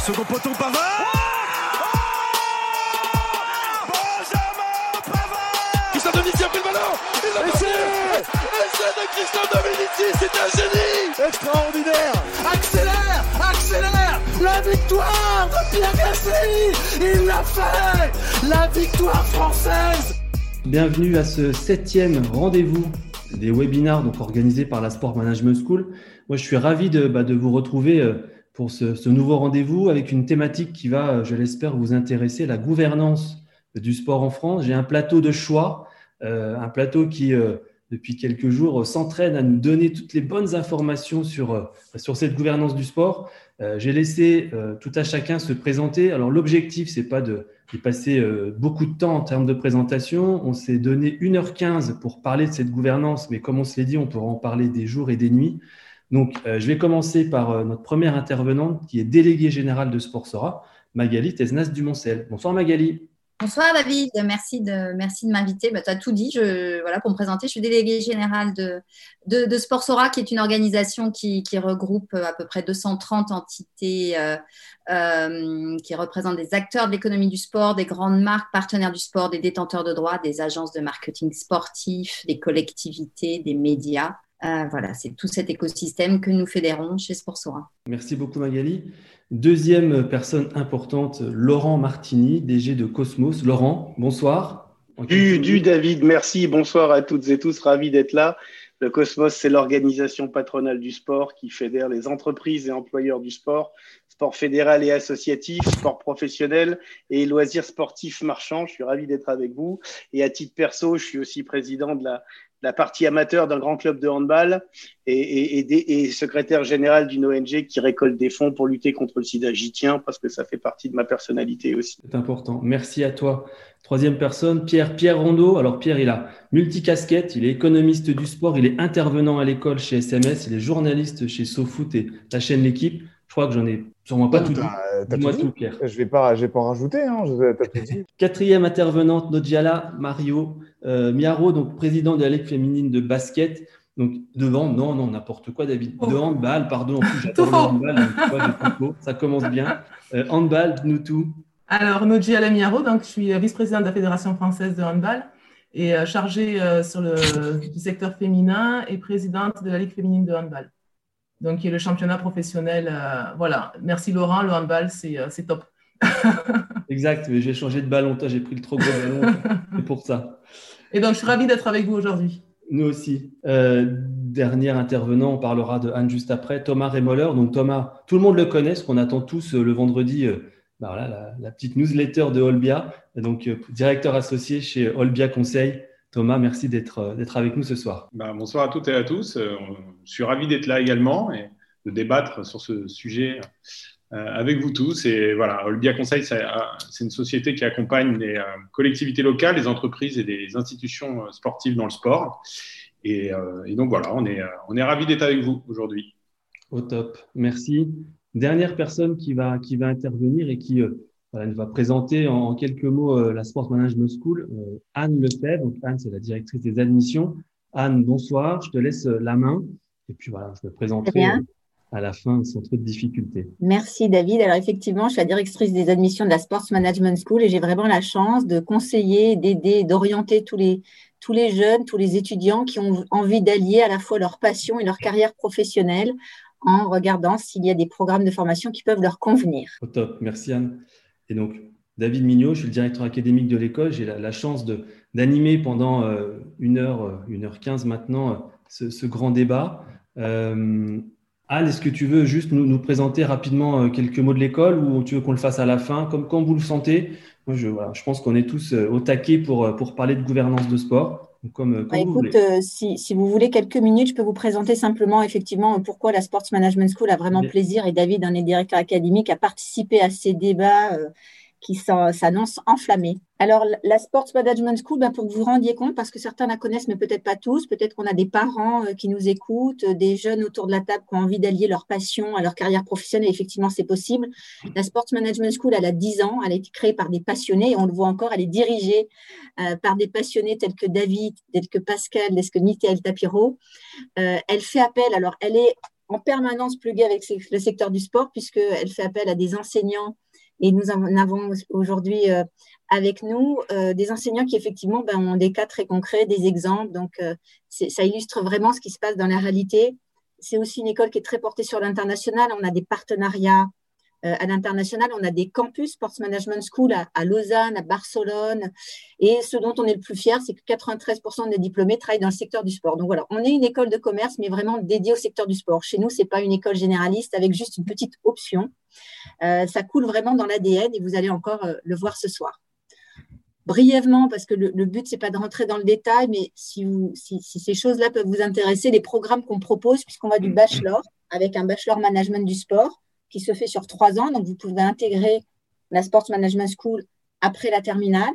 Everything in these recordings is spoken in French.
Second poteau Pavard. Benjamin Pavard. Christophe Dominici a pris le ballon. Il l'a Essai de Christophe Dominici, c'est un génie. Extraordinaire. Accélère Accélère. La victoire de Pierre Gassi Il l'a fait. La victoire française. Bienvenue à ce septième rendez-vous des webinars donc organisés par la Sport Management School. Moi, je suis ravi de, bah, de vous retrouver euh, pour ce, nouveau rendez-vous avec une thématique qui va, je l'espère, vous intéresser, la gouvernance du sport en France. J'ai un plateau de choix, euh, un plateau qui, euh, depuis quelques jours, euh, s'entraîne à nous donner toutes les bonnes informations sur, sur cette gouvernance du sport. J'ai laissé tout à chacun se présenter. Alors, l'objectif, c'est pas de, de passer beaucoup de temps en termes de présentation. On s'est donné 1h15 pour parler de cette gouvernance, mais comme on se l'est dit, on pourra en parler des jours et des nuits. Donc, euh, je vais commencer par euh, notre première intervenante qui est déléguée générale de Sportsora, Magali Tesnas Dumoncel. Bonsoir Magali. Bonsoir David, merci de, m'inviter. Bah, tu as tout dit. Voilà, pour me présenter, je suis déléguée générale de, Sportsora, qui est une organisation qui, regroupe à peu près 230 entités euh, euh, qui représentent des acteurs de l'économie du sport, des grandes marques partenaires du sport, des détenteurs de droits, des agences de marketing sportif, des collectivités, des médias. Euh, voilà, c'est tout cet écosystème que nous fédérons chez Sportsora. Merci beaucoup Magali. Deuxième personne importante, Laurent Martini, DG de Cosmos. Laurent, bonsoir. Du, du. David, merci, bonsoir à toutes et tous, ravi d'être là. Le Cosmos, c'est l'organisation patronale du sport qui fédère les entreprises et employeurs du sport, sport fédéral et associatif, sport professionnel et loisirs sportifs marchands. Je suis ravi d'être avec vous. Et à titre perso, je suis aussi président de la, partie amateur d'un grand club de handball et secrétaire général d'une ONG qui récolte des fonds pour lutter contre le sida. J'y tiens parce que ça fait partie de ma personnalité aussi. C'est important. Merci à toi. Troisième personne, Pierre. Pierre Rondeau. Alors Pierre, il a multicasquette, il est économiste du sport, il est intervenant à l'école chez SMS, il est journaliste chez SoFoot et la chaîne L'équipe. Je crois que j'en ai sûrement pas tout dit. Dis-moi Pierre. Je vais pas, je vais pas en rajouter. Hein. Je- t'as tout dit. Quatrième intervenante, Nodjala Mario euh, Miaro, donc président de la Ligue féminine de basket. Donc devant, non, non, n'importe quoi, David. De handball, pardon. En plus, j'adore le handball. donc, vois. Ça commence bien. Euh, handball, nous tout. Alors, Noji Alamiaro, donc je suis vice-présidente de la Fédération française de handball et euh, chargée euh, sur le du secteur féminin et présidente de la Ligue féminine de handball. Donc, qui est le championnat professionnel. euh, voilà. Merci Laurent, le handball, c'est euh, top. Exact, mais j'ai changé de ballon. Toi, j'ai pris le trop gros ballon. C'est pour ça. Et donc, je suis ravie d'être avec vous aujourd'hui. Nous aussi. Euh, dernier intervenant, on parlera de Anne juste après. Thomas Rémoller. Donc Thomas, tout le monde le connaît, ce qu'on attend tous le vendredi. bah voilà, la, la petite newsletter de Olbia. Donc directeur associé chez Olbia Conseil. Thomas, merci d'être euh, d'être avec nous ce soir. Ben, bonsoir à toutes et à tous. Euh, Je suis ravi d'être là également et de débattre sur ce sujet euh, avec vous tous. Et voilà, Olbia Conseil, c'est une société qui accompagne les collectivités locales, les entreprises et les institutions sportives dans le sport. Et, et donc voilà, on est, on est ravi d'être avec vous aujourd'hui. Au top. Merci. Dernière personne qui va, qui va intervenir et qui voilà, nous va présenter en, quelques mots euh, la Sport Management School, euh, Anne Lefebvre. Donc, Anne, c'est la directrice des admissions. Anne, bonsoir. Je te laisse euh, la main. Et puis voilà, je me présenterai à la fin sans trop de difficultés. Merci David. Alors effectivement, je suis la directrice des admissions de la Sports Management School et j'ai vraiment la chance de conseiller, d'aider, d'orienter tous les, tous les jeunes, tous les étudiants qui ont envie d'allier à la fois leur passion et leur carrière professionnelle en regardant s'il y a des programmes de formation qui peuvent leur convenir. Au top. Merci Anne. Et donc, David Mignot, je suis le directeur académique de l'école. J'ai la, chance d'animer pendant euh, une heure, euh, une heure quinze maintenant, euh, ce, grand débat. Euh, Anne, est-ce que tu veux juste nous, présenter rapidement quelques mots de l'école ou tu veux qu'on le fasse à la fin, comme, comme vous le sentez Moi, je, je pense qu'on est tous au taquet pour, pour parler de gouvernance de sport. Comme, bah, écoute, si, si, vous voulez quelques minutes, je peux vous présenter simplement effectivement pourquoi la Sports Management School a vraiment plaisir et David, un des directeurs académiques, a participé à ces débats qui s'annonce enflammée. Alors, la Sports Management School, ben, pour que vous vous rendiez compte, parce que certains la connaissent, mais peut-être pas tous, peut-être qu'on a des parents euh, qui nous écoutent, euh, des jeunes autour de la table qui ont envie d'allier leur passion à leur carrière professionnelle, effectivement, c'est possible. La Sports Management School, elle a 10 ans, elle a été créée par des passionnés, et on le voit encore, elle est dirigée euh, par des passionnés tels que David, tels que Pascal, tels que Michael Tapiro. elle fait appel, alors elle est en permanence pluguée avec le secteur du sport, puisqu'elle fait appel à des enseignants et nous en avons aujourd'hui euh, avec nous euh, des enseignants qui effectivement ben, ont des cas très concrets, des exemples. Donc, euh, ça illustre vraiment ce qui se passe dans la réalité. C'est aussi une école qui est très portée sur l'international. On a des partenariats à l'international. On a des campus Sports Management School à, Lausanne, à Barcelone. Et ce dont on est le plus fier, c'est que 93% des diplômés travaillent dans le secteur du sport. Donc voilà, on est une école de commerce, mais vraiment dédiée au secteur du sport. Chez nous, ce n'est pas une école généraliste avec juste une petite option. Euh, ça coule vraiment dans l'ADN et vous allez encore euh, le voir ce soir. Brièvement, parce que le, but, ce n'est pas de rentrer dans le détail, mais si, ces choses-là peuvent vous intéresser, les programmes qu'on propose, puisqu'on va du bachelor, avec un bachelor management du sport, qui se fait sur trois ans. Donc, vous pouvez intégrer la Sports Management School après la terminale.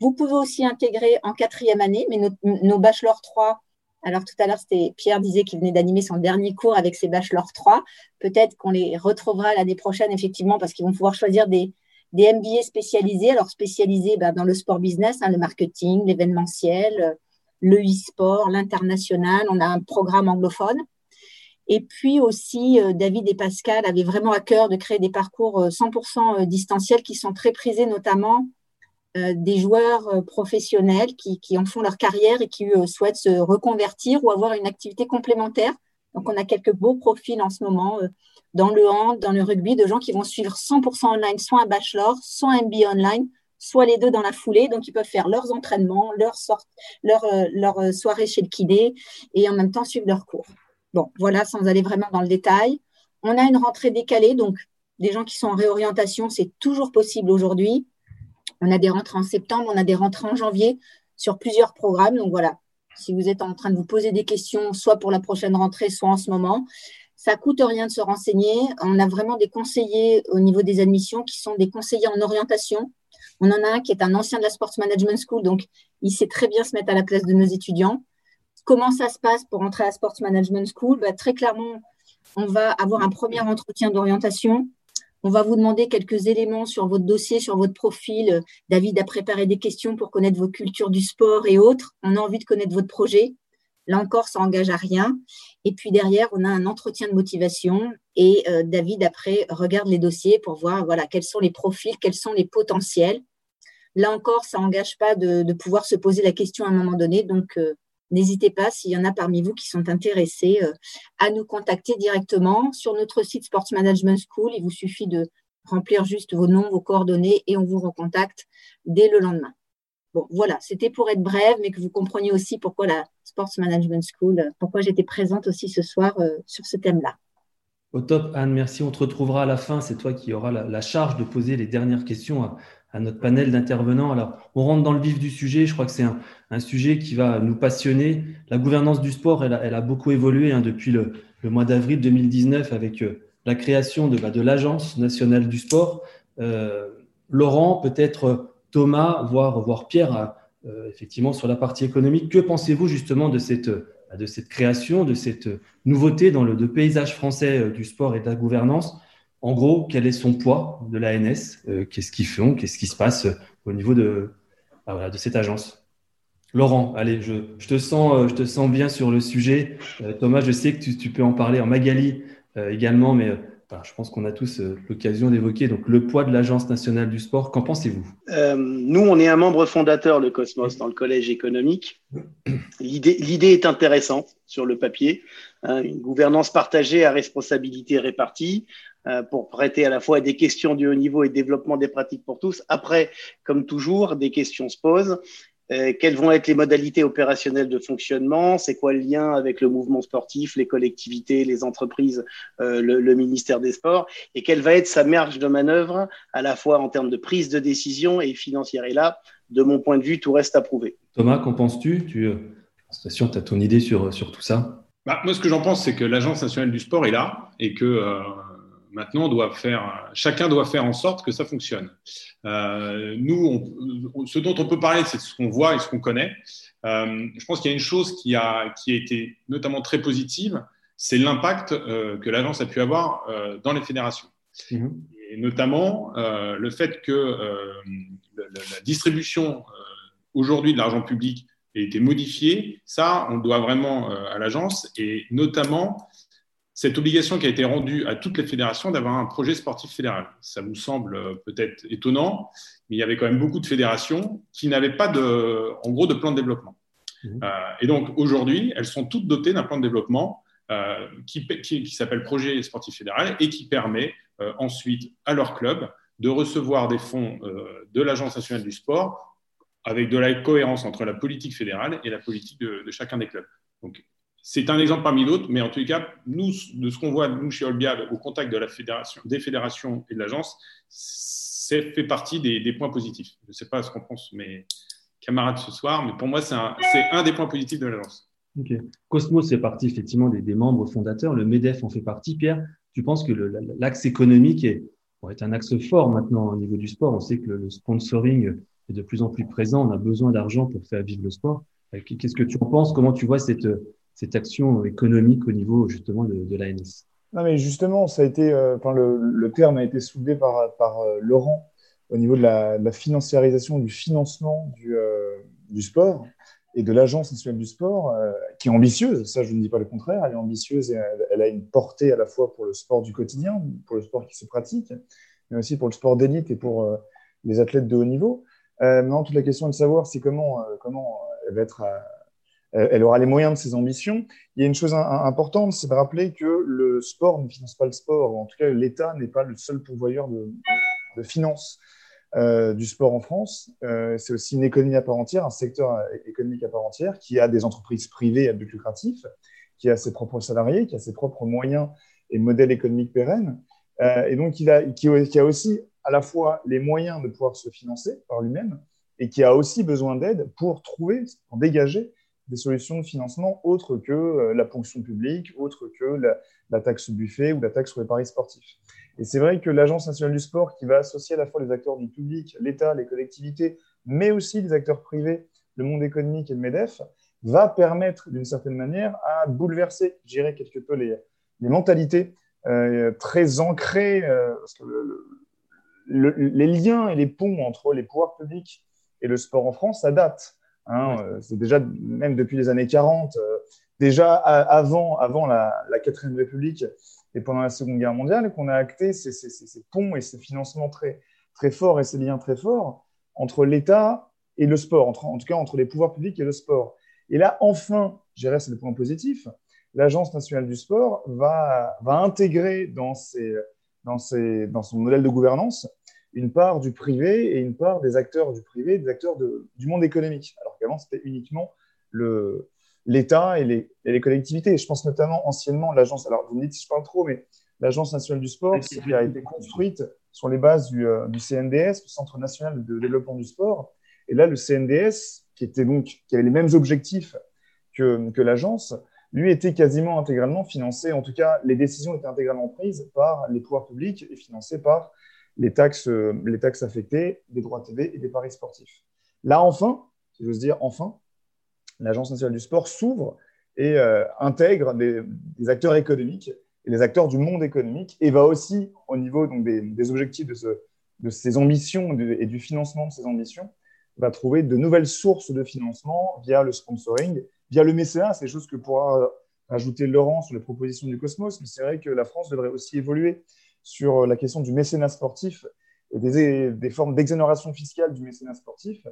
Vous pouvez aussi intégrer en quatrième année, mais nos, bachelors 3 alors tout à l'heure, Pierre disait qu'il venait d'animer son dernier cours avec ses bachelors 3. Peut-être qu'on les retrouvera l'année prochaine, effectivement, parce qu'ils vont pouvoir choisir des, MBA spécialisés. Alors spécialisés ben, dans le sport business, hein, le marketing, l'événementiel, le e-sport, l'international. On a un programme anglophone. Et puis aussi, euh, David et Pascal avaient vraiment à cœur de créer des parcours 100% euh, euh, distanciels qui sont très prisés, notamment des joueurs professionnels qui, en font leur carrière et qui souhaitent se reconvertir ou avoir une activité complémentaire. Donc, on a quelques beaux profils en ce moment dans le hand, dans le rugby, de gens qui vont suivre 100% online, soit un bachelor, soit un MBA online, soit les deux dans la foulée. Donc, ils peuvent faire leurs entraînements, leurs leur, leur soirée chez le kiné et en même temps suivre leurs cours. Bon, voilà, sans aller vraiment dans le détail. On a une rentrée décalée, donc des gens qui sont en réorientation, c'est toujours possible aujourd'hui. On a des rentrées en septembre, on a des rentrées en janvier sur plusieurs programmes. Donc voilà, si vous êtes en train de vous poser des questions, soit pour la prochaine rentrée, soit en ce moment, ça coûte rien de se renseigner. On a vraiment des conseillers au niveau des admissions qui sont des conseillers en orientation. On en a un qui est un ancien de la Sports Management School, donc il sait très bien se mettre à la place de nos étudiants. Comment ça se passe pour entrer à Sports Management School? Bah, Très clairement, on va avoir un premier entretien d'orientation on va vous demander quelques éléments sur votre dossier, sur votre profil. David a préparé des questions pour connaître vos cultures du sport et autres. On a envie de connaître votre projet. Là encore, ça engage à rien. Et puis derrière, on a un entretien de motivation et euh, David après regarde les dossiers pour voir voilà quels sont les profils, quels sont les potentiels. Là encore, ça n'engage pas de, pouvoir se poser la question à un moment donné. Donc, euh, N'hésitez pas, s'il y en a parmi vous qui sont intéressés, euh, à nous contacter directement sur notre site Sports Management School. Il vous suffit de remplir juste vos noms, vos coordonnées et on vous recontacte dès le lendemain. Bon, voilà, c'était pour être brève, mais que vous compreniez aussi pourquoi la Sports Management School, euh, pourquoi j'étais présente aussi ce soir euh, sur ce thème-là. Au top, Anne, merci. On te retrouvera à la fin. C'est toi qui auras la, charge de poser les dernières questions à notre panel d'intervenants. Alors, on rentre dans le vif du sujet. Je crois que c'est un, sujet qui va nous passionner. La gouvernance du sport, elle a, beaucoup évolué hein, depuis le, mois d'avril 2019 avec euh, la création de, bah, de l'Agence nationale du sport. Euh, Laurent, peut-être Thomas, voire, voire Pierre, euh, effectivement, sur la partie économique. Que pensez-vous justement de cette, bah, de cette création, de cette nouveauté dans le paysage français du sport et de la gouvernance? En gros, quel est son poids de l'ANS euh, Qu'est-ce qu'ils font Qu'est-ce qui se passe euh, au niveau de, de cette agence? Laurent, allez, je, te sens, euh, je te sens bien sur le sujet. Thomas, je sais que tu, peux en parler en Magali également, mais je pense qu'on a tous l'occasion d'évoquer donc le poids de l'Agence nationale du sport. Qu'en pensez-vous? Nous, on est un membre fondateur, le Cosmos, dans le collège économique. L'idée est intéressante sur le papier. Hein, une gouvernance partagée à responsabilité répartie, pour prêter à la fois des questions du haut niveau et développement des pratiques pour tous. Après, comme toujours, des questions se posent. euh, quelles vont être les modalités opérationnelles de fonctionnement, c'est quoi le lien avec le mouvement sportif, les collectivités, les entreprises, euh, le, ministère des Sports, et quelle va être sa marge de manœuvre à la fois en termes de prise de décision et financière? Et là, de mon point de vue, tout reste à prouver. Thomas, qu'en penses-tu? Tu tu as ton idée sur, sur tout ça bah, Moi, ce que j'en pense, c'est que l'Agence nationale du sport est là et que Maintenant, doit faire, chacun doit faire en sorte que ça fonctionne. Euh, nous, ce dont on peut parler, c'est ce qu'on voit et ce qu'on connaît. Euh, je pense qu'il y a une chose qui a, qui a été notamment très positive, c'est l'impact euh, que l'agence a pu avoir dans les fédérations. Mmh. Et notamment le fait que la, distribution aujourd'hui de l'argent public a été modifiée. Ça, on doit vraiment à l'agence et notamment cette obligation qui a été rendue à toutes les fédérations d'avoir un projet sportif fédéral. Ça vous semble euh, peut-être étonnant, mais il y avait quand même beaucoup de fédérations qui n'avaient pas de, en gros, de plan de développement. Mmh. Euh, et donc aujourd'hui, elles sont toutes dotées d'un plan de développement euh, qui, qui, s'appelle projet sportif fédéral et qui permet ensuite à leur club de recevoir des fonds de l'Agence nationale du sport avec de la cohérence entre la politique fédérale et la politique de, de chacun des clubs. Donc c'est un exemple parmi d'autres, mais en tout cas, nous, de ce qu'on voit, nous, chez Olbia, au contact de la fédération, des fédérations et de l'agence, c'est fait partie des, points positifs. Je ne sais pas ce qu'en pensent mes camarades ce soir, mais pour moi, c'est un, des points positifs de l'agence. Ok. Cosmos fait partie effectivement des, membres fondateurs. Le MEDEF en fait partie. Pierre, tu penses que l'axe économique est, est un axe fort maintenant au niveau du sport On sait que le sponsoring est de plus en plus présent. On a besoin d'argent pour faire vivre le sport. Qu'est-ce que tu en penses? Comment tu vois cette, cette action économique au niveau justement de, de l'ANS. Non, mais justement, ça a été, euh, le, le, terme a été soulevé par, euh, Laurent au niveau de la, financiarisation, du financement du, euh, du sport et de l'Agence nationale du sport, qui est ambitieuse, ça je ne dis pas le contraire, elle est ambitieuse et elle, a une portée à la fois pour le sport du quotidien, pour le sport qui se pratique, mais aussi pour le sport d'élite et pour les athlètes de haut niveau. maintenant, toute la question est de savoir c'est comment, comment elle va être elle aura les moyens de ses ambitions. Il y a une chose importante, c'est de rappeler que le sport ne finance pas le sport. En tout cas, l'État n'est pas le seul pourvoyeur de, finances euh, du sport en France. Euh, c'est aussi une économie à part entière, un secteur économique à part entière qui a des entreprises privées à but lucratif, qui a ses propres salariés, qui a ses propres moyens et modèles économiques pérennes. Euh, et donc, il a, qui, qui a aussi à la fois les moyens de pouvoir se financer par lui-même et qui a aussi besoin d'aide pour trouver, pour dégager des solutions de financement autres que euh, la ponction publique, autres que la, taxe buffet ou la taxe sur les paris sportifs. Et c'est vrai que l'Agence nationale du sport, qui va associer à la fois les acteurs du public, l'État, les collectivités, mais aussi les acteurs privés, le monde économique et le MEDEF, va permettre d'une certaine manière à bouleverser, je dirais, quelque peu les, les mentalités euh, très ancrées, euh, parce que les liens et les ponts entre les pouvoirs publics et le sport en France, ça date. Hein, euh, c'est déjà, même depuis les années 40, euh, déjà avant, avant la, la 4 République et pendant la Seconde Guerre mondiale, qu'on a acté ces, ces, ces, ponts et ces financements très, très forts et ces liens très forts entre l'État et le sport, entre, en tout cas entre les pouvoirs publics et le sport. Et là, enfin, je dirais, c'est le point positif, l'Agence nationale du sport va, va intégrer dans, ses, dans, ses, dans son modèle de gouvernance une part du privé et une part des acteurs du privé, des acteurs de, du monde économique. Alors qu'avant, c'était uniquement l'État et les, et les, collectivités. Je pense notamment anciennement l'agence, alors vous me dites si je parle trop, mais l'agence nationale du sport qui a été construite sur les bases du, euh, du, CNDS, le Centre national de développement du sport. Et là, le CNDS, qui, était donc, qui avait les mêmes objectifs que, que l'agence, lui était quasiment intégralement financé, en tout cas, les décisions étaient intégralement prises par les pouvoirs publics et financées par les taxes, euh, les taxes affectées, des droits TV et des paris sportifs. Là, enfin, si j'ose dire, enfin, l'Agence nationale du sport s'ouvre et euh, intègre des, acteurs économiques et les acteurs du monde économique et va aussi, au niveau donc, des, objectifs de, ce, de ses ambitions et du financement de ses ambitions, va trouver de nouvelles sources de financement via le sponsoring, via le mécénat. C'est des choses que pourra ajouter Laurent sur les propositions du Cosmos, mais c'est vrai que la France devrait aussi évoluer sur la question du mécénat sportif et des, formes d'exonération fiscale du mécénat sportif.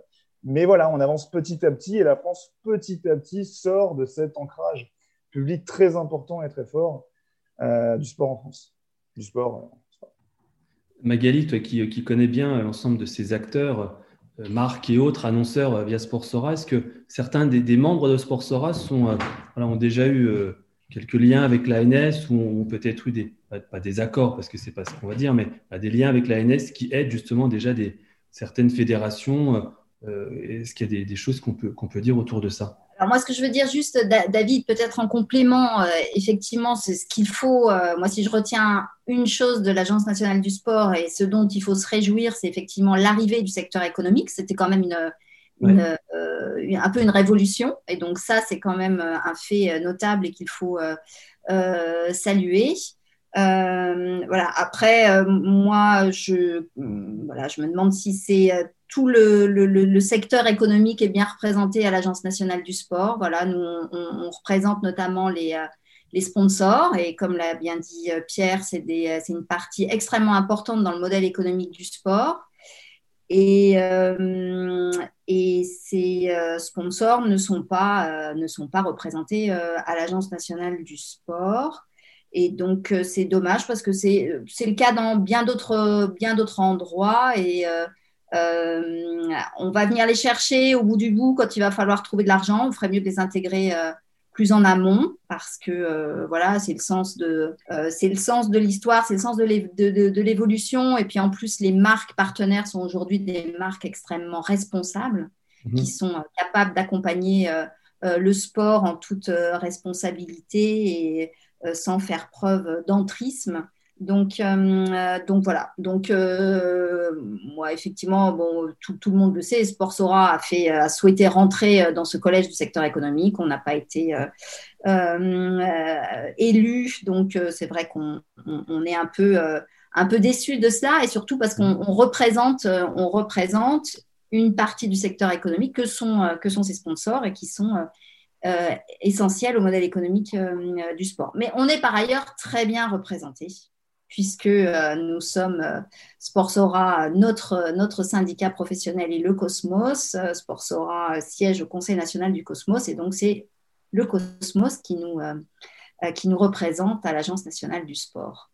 Mais voilà, on avance petit à petit et la France, petit à petit, sort de cet ancrage public très important et très fort euh, du sport en France. Du sport. Euh, Magali, toi qui, connais bien l'ensemble de ces acteurs, marques et autres annonceurs via Sportsora, est-ce que certains des, membres de Sportsora ont déjà eu quelques liens avec l'ANS ou ont peut-être eu des, pas des accords parce que c'est pas ce qu'on va dire, mais des liens avec l'ANS qui aident justement déjà des, certaines fédérations Est-ce qu'il y a des, choses qu'on peut, qu'on peut dire autour de ça? Alors moi, ce que je veux dire juste, David, peut-être en complément, effectivement, c'est ce qu'il faut. moi, si je retiens une chose de l'Agence nationale du sport et ce dont il faut se réjouir, c'est effectivement l'arrivée du secteur économique. C'était quand même une, un peu une révolution. Et donc ça, c'est quand même un fait notable et qu'il faut saluer. Voilà. Après, moi, je, voilà, je me demande si c'est tout le, secteur économique est bien représenté à l'Agence nationale du sport. Voilà, nous, on, représente notamment les, euh, les, sponsors et comme l'a bien dit euh, Pierre, euh, c'est une partie extrêmement importante dans le modèle économique du sport. Et, et ces sponsors ne sont pas, ne sont pas représentés à l'Agence nationale du sport. Et donc, c'est dommage parce que c'est le cas dans bien d'autres endroits. Et euh, on va venir les chercher au bout du bout quand il va falloir trouver de l'argent. On ferait mieux de les intégrer euh, plus en amont parce que euh, voilà, c'est le sens de c'est le sens de l'histoire, c'est le sens de l'évolution et puis en plus les marques partenaires sont aujourd'hui des marques extrêmement responsables mhm. qui sont capables d'accompagner le sport en toute responsabilité et sans faire preuve d'entrisme. Donc, euh, donc voilà. Donc, euh, moi, effectivement, bon, tout, le monde le sait, Sportsora a, fait, a souhaité rentrer dans ce collège du secteur économique. On n'a pas été euh, élu. Donc, c'est vrai qu'on est un peu, un peu déçu de cela et surtout parce qu'on représente, on représente une partie du secteur économique que sont, que sont ses sponsors et qui sont essentiels au modèle économique du sport. Mais on est par ailleurs très bien représenté puisque euh, nous sommes euh, Sportsora, notre, syndicat professionnel est le Cosmos. Euh, Sportsora siège au Conseil national du Cosmos et donc c'est le Cosmos qui nous, représente à l'Agence nationale du sport.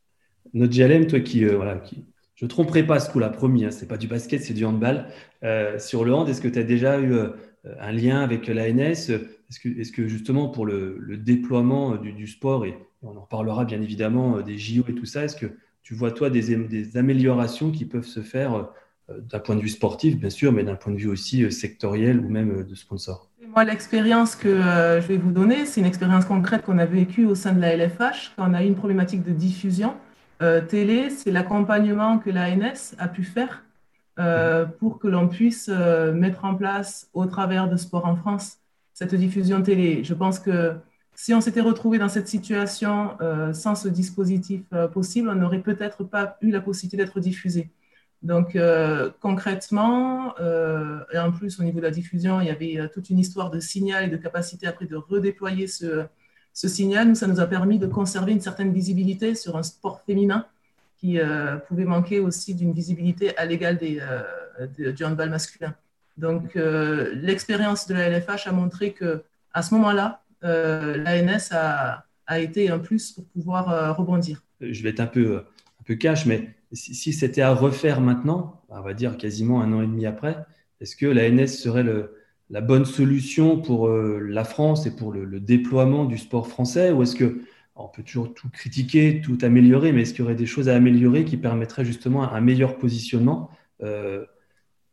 Notre JLM, toi qui, voilà, qui, je ne tromperai pas ce coup-là, promis, hein, ce n'est pas du basket, c'est du handball. sur le hand, est-ce que tu as déjà eu un lien avec l'ANS Est-ce que, justement pour le, déploiement du, du sport et on en reparlera bien évidemment euh, des JO et tout ça. Est-ce que tu vois, toi, des, améliorations qui peuvent se faire euh, d'un point de vue sportif, bien sûr, mais d'un point de vue aussi euh, sectoriel ou même de sponsor? Moi, l'expérience que je vais vous donner, c'est une expérience concrète qu'on a vécue au sein de la LFH quand on a eu une problématique de diffusion télé. C'est l'accompagnement que l'ANS a pu faire pour que l'on puisse mettre en place, au travers de Sport en France, cette diffusion télé. Je pense que si on s'était retrouvé dans cette situation euh, sans ce dispositif euh, possible, on n'aurait peut-être pas eu la possibilité d'être diffusé. Donc euh, concrètement, et en plus au niveau de la diffusion, il y avait toute une histoire de signal et de capacité après de redéployer ce, ce signal. Ça nous a permis de conserver une certaine visibilité sur un sport féminin qui pouvait manquer aussi d'une visibilité à l'égal des, du handball masculin. Donc l'expérience de la LFH a montré que à ce moment-là, euh, l'ANS a, a, été un plus pour pouvoir euh, rebondir. Je vais être un peu, un cash, mais si, c'était à refaire maintenant, on va dire quasiment un an et demi après, est-ce que l'ANS serait le, la bonne solution pour euh, la France et pour le, déploiement du sport français Ou est-ce que on peut toujours tout critiquer, tout améliorer, mais est-ce qu'il y aurait des choses à améliorer qui permettraient justement un meilleur positionnement?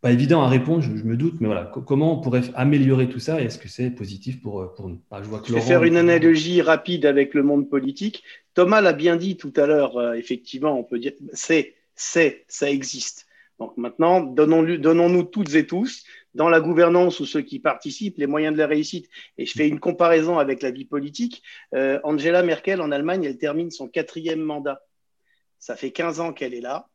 Pas évident à répondre, je, me doute, mais voilà, comment on pourrait améliorer tout ça et est-ce que c'est positif pour, euh, pour nous? Je, vois je vais faire une analogie rapide avec le monde politique. Thomas l'a bien dit tout à l'heure, euh, effectivement, on peut dire c'est, c'est, ça existe. Donc maintenant, donnons-nous donnons toutes et tous, dans la gouvernance ou ceux qui participent, les moyens de la réussite. Et je fais une comparaison avec la vie politique. Euh, Angela Merkel en Allemagne, elle termine son quatrième mandat. Ça fait 15 ans qu'elle est là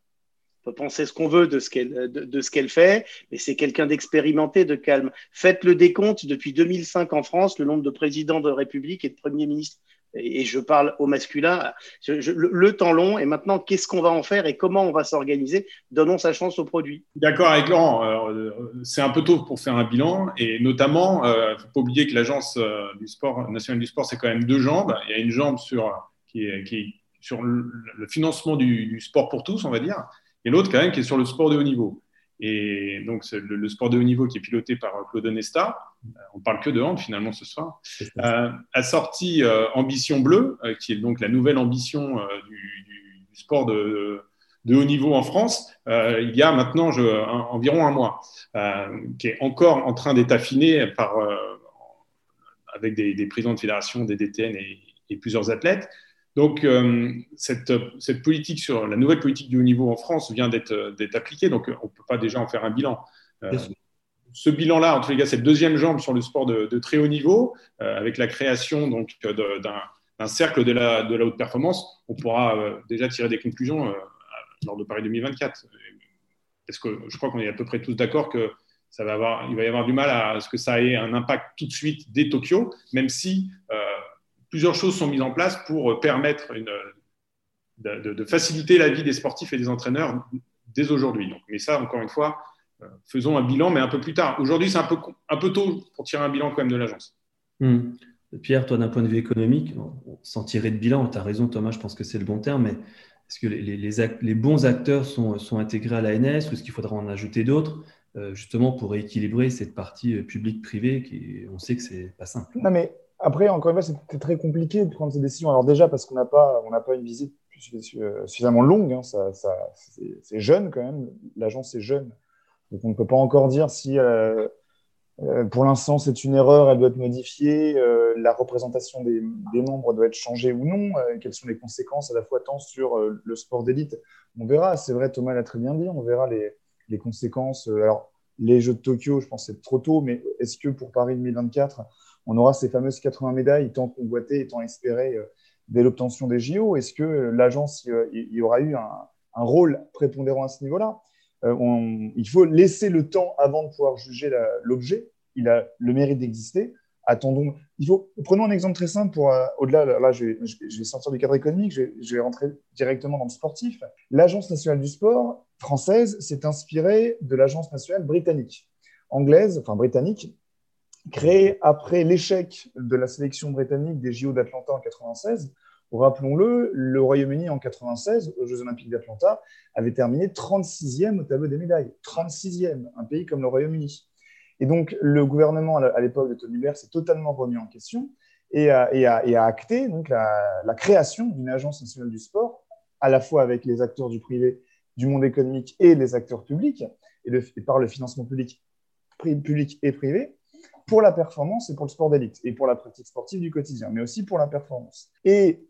peut penser ce qu'on veut de ce qu'elle de, ce qu'elle fait, mais c'est quelqu'un d'expérimenté, de calme. Faites le décompte depuis 2005 en France, le nombre de présidents de République et de premiers ministres. Et, je parle au masculin. le, temps long. Et maintenant, qu'est-ce qu'on va en faire et comment on va s'organiser Donnons sa chance au produit. D'accord avec Laurent. Euh, c'est un peu tôt pour faire un bilan. Et notamment, il euh, ne faut pas oublier que l'agence euh, du sport nationale du sport, c'est quand même deux jambes. Il y a une jambe sur qui est, sur le, financement du, sport pour tous, on va dire et l'autre quand même qui est sur le sport de haut niveau. et donc le, sport de haut niveau qui est piloté par Claude Nesta, on parle que de hand finalement ce soir, a sorti Ambition Bleue, qui est donc la nouvelle ambition du, du, sport de, de haut niveau en France euh, il y a maintenant je, environ un mois, euh, qui est encore en train d'être affiné par, euh, avec des, des, présidents de fédération, des DTN et, plusieurs athlètes. Donc, cette, cette, politique sur la nouvelle politique du haut niveau en France vient d'être appliquée, donc on ne peut pas déjà en faire un bilan. Ce bilan-là, en tous les cas, c'est le deuxième jambe sur le sport de, très haut niveau, avec la création donc d'un cercle de la, haute performance. On pourra déjà tirer des conclusions lors de Paris 2024. Parce que je crois qu'on est à peu près tous d'accord que ça va avoir, il va y avoir du mal à ce que ça ait un impact tout de suite dès Tokyo, même si euh, plusieurs choses sont mises en place pour permettre de, faciliter la vie des sportifs et des entraîneurs dès aujourd'hui. Mais ça, encore une fois, euh, faisons un bilan, mais un peu plus tard. Aujourd'hui, c'est un peu, un peu tôt pour tirer un bilan quand même de l'agence. Hmm. Pierre, toi, d'un point de vue économique, sans tirer de bilan, tu as raison, Thomas, je pense que c'est le bon terme, mais est-ce que les, les, bons acteurs sont, sont, intégrés à l'ANS ou est-ce qu'il faudra en ajouter d'autres euh, justement pour équilibrer cette partie euh, publique-privée qui on sait que c'est pas simple. Non mais après encore une fois c'est très compliqué de prendre ces décisions. Alors déjà parce qu'on n'a pas on n'a pas une visite euh, suffisamment longue, hein. ça, ça c'est jeune quand même, l'agence est jeune, donc on ne peut pas encore dire si euh, pour l'instant, c'est une erreur, elle doit être modifiée. Euh, la représentation des, membres doit être changée ou non. Euh, quelles sont les conséquences à la fois tant sur le sport d'élite On verra. C'est vrai, Thomas l'a très bien dit. On verra les, conséquences. alors, les Jeux de Tokyo, je pense que c'est trop tôt, mais est-ce que pour Paris 2024, on aura ces fameuses 80 médailles tant convoitées et tant espérées dès l'obtention des JO Est-ce que l'agence y aura eu un rôle prépondérant à ce niveau-là? Euh, il faut laisser le temps avant de pouvoir juger l'objet. Il a le mérite d'exister. Attendons. Il faut, prenons un exemple très simple pour euh, au-delà. Là, je vais, sortir du cadre économique. Je vais, rentrer directement dans le sportif. L'Agence nationale du sport française s'est inspirée de l'Agence nationale britannique, anglaise, enfin britannique, créée après l'échec de la sélection britannique des JO d'Atlanta en 96 Rappelons-le, le Royaume-Uni en 96, aux Jeux Olympiques d'Atlanta, avait terminé 36e au tableau des médailles. 36e, un pays comme le Royaume-Uni. Et donc, le gouvernement, à l'époque de Tony Blair, s'est totalement remis en question et a, acté donc, la, création d'une agence nationale du sport, à la fois avec les acteurs du privé, du monde économique et les acteurs publics, et, par le financement public, public et privé, pour la performance et pour le sport d'élite, et pour la pratique sportive du quotidien, mais aussi pour la performance. Et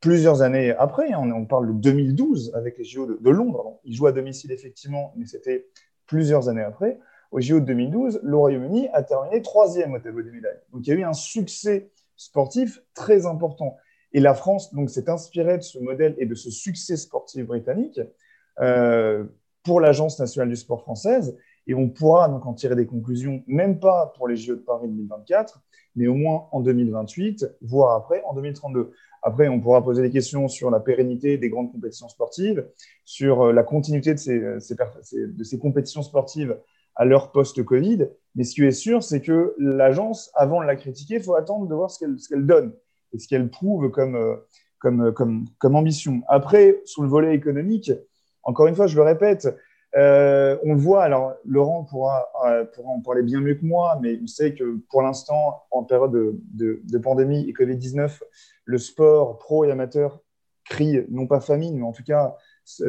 plusieurs années après, hein, on, parle de 2012 avec les JO de, Londres. il joue à domicile effectivement, mais c'était plusieurs années après. Au JO de 2012, le Royaume-Uni a terminé troisième au tableau des médailles. Donc il y a eu un succès sportif très important. Et la France donc s'est inspirée de ce modèle et de ce succès sportif britannique euh, pour l'Agence nationale du sport française. Et on pourra donc en tirer des conclusions, même pas pour les JO de Paris 2024, mais au moins en 2028, voire après en 2032. Après, on pourra poser des questions sur la pérennité des grandes compétitions sportives, sur euh, la continuité de ces, euh, de ces compétitions sportives à leur post-Covid. Mais ce qui est sûr, c'est que l'agence, avant de la critiquer, il faut attendre de voir ce qu'elle donne et ce qu'elle prouve comme, euh, comme, comme, comme, ambition. Après, sur le volet économique, encore une fois, je le répète, on le voit, alors Laurent pourra, pourra, en parler bien mieux que moi, mais on sait que pour l'instant, en période de, de, de pandémie et Covid-19, le sport pro et amateur crie, non pas famine, mais en tout cas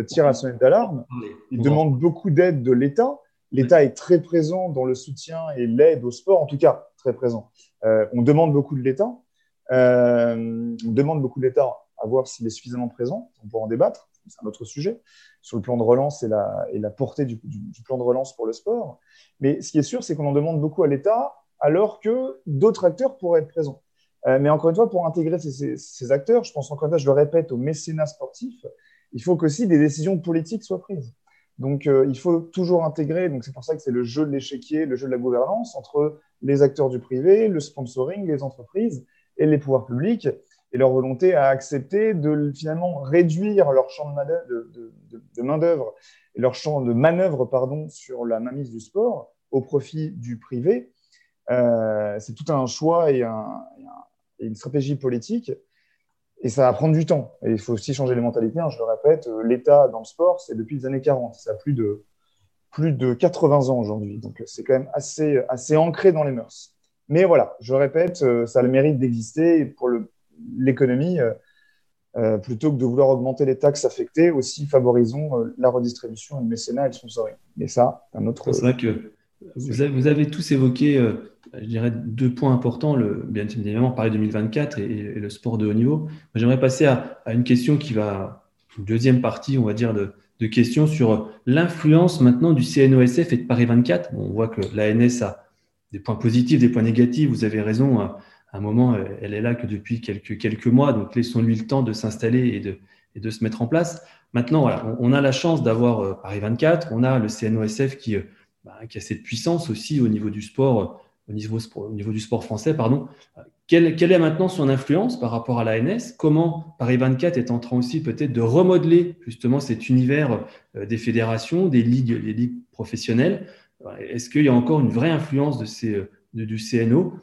tire à sonnette d'alarme. Il demande beaucoup d'aide de l'État. L'État est très présent dans le soutien et l'aide au sport, en tout cas très présent. Euh, on demande beaucoup de l'État. Euh, on demande beaucoup de l'État à voir s'il est suffisamment présent. On pourra en débattre, c'est un autre sujet, sur le plan de relance et la, portée du, du, plan de relance pour le sport. Mais ce qui est sûr, c'est qu'on en demande beaucoup à l'État alors que d'autres acteurs pourraient être présents. Euh, mais encore une fois, pour intégrer ces, acteurs, je pense encore une fois, je le répète, au mécénat sportif, il faut qu'aussi des décisions politiques soient prises. Donc, euh, il faut toujours intégrer, donc c'est pour ça que c'est le jeu de l'échiquier, le jeu de la gouvernance entre les acteurs du privé, le sponsoring, les entreprises et les pouvoirs publics, et leur volonté à accepter de finalement réduire leur champ de main-d'œuvre et leur champ de manœuvre pardon, sur la mainmise du sport au profit du privé. Euh, c'est tout un choix et un, une stratégie politique. Et ça va prendre du temps. Et il faut aussi changer les mentalités. Hein, je le répète, euh, l'État dans le sport, c'est depuis les années 40. Ça a plus de, plus de 80 ans aujourd'hui. Donc, c'est quand même assez, assez ancré dans les mœurs. Mais voilà, je répète, ça a le mérite d'exister pour l'économie. plutôt que de vouloir augmenter les taxes affectées, aussi favorisons la redistribution et le mécénat et le sponsoring. Et ça, un autre. C'est vrai que vous avez, vous avez tous évoqué je dirais, deux points importants, le, bien évidemment Paris 2024 et, le sport de haut niveau. J'aimerais passer à, une question qui va, une deuxième partie, on va dire, de, questions sur l'influence maintenant du CNOSF et de Paris 24. on voit que l'ANS a des points positifs, des points négatifs. Vous avez raison, à un moment, elle est là que depuis quelques, quelques mois, donc laissons-lui le temps de s'installer et de, et de se mettre en place. Maintenant, voilà, on, a la chance d'avoir euh, Paris 24, on a le CNOSF qui, euh, bah, qui a cette puissance aussi au niveau du sport au niveau, au niveau du sport français. Pardon. Quelle, quelle, est maintenant son influence par rapport à l'ANS Comment Paris 24 est en train aussi peut-être de remodeler justement cet univers euh, des fédérations, des ligues, des ligues professionnelles? Est-ce qu'il y a encore une vraie influence de ces, euh, du CNO euh,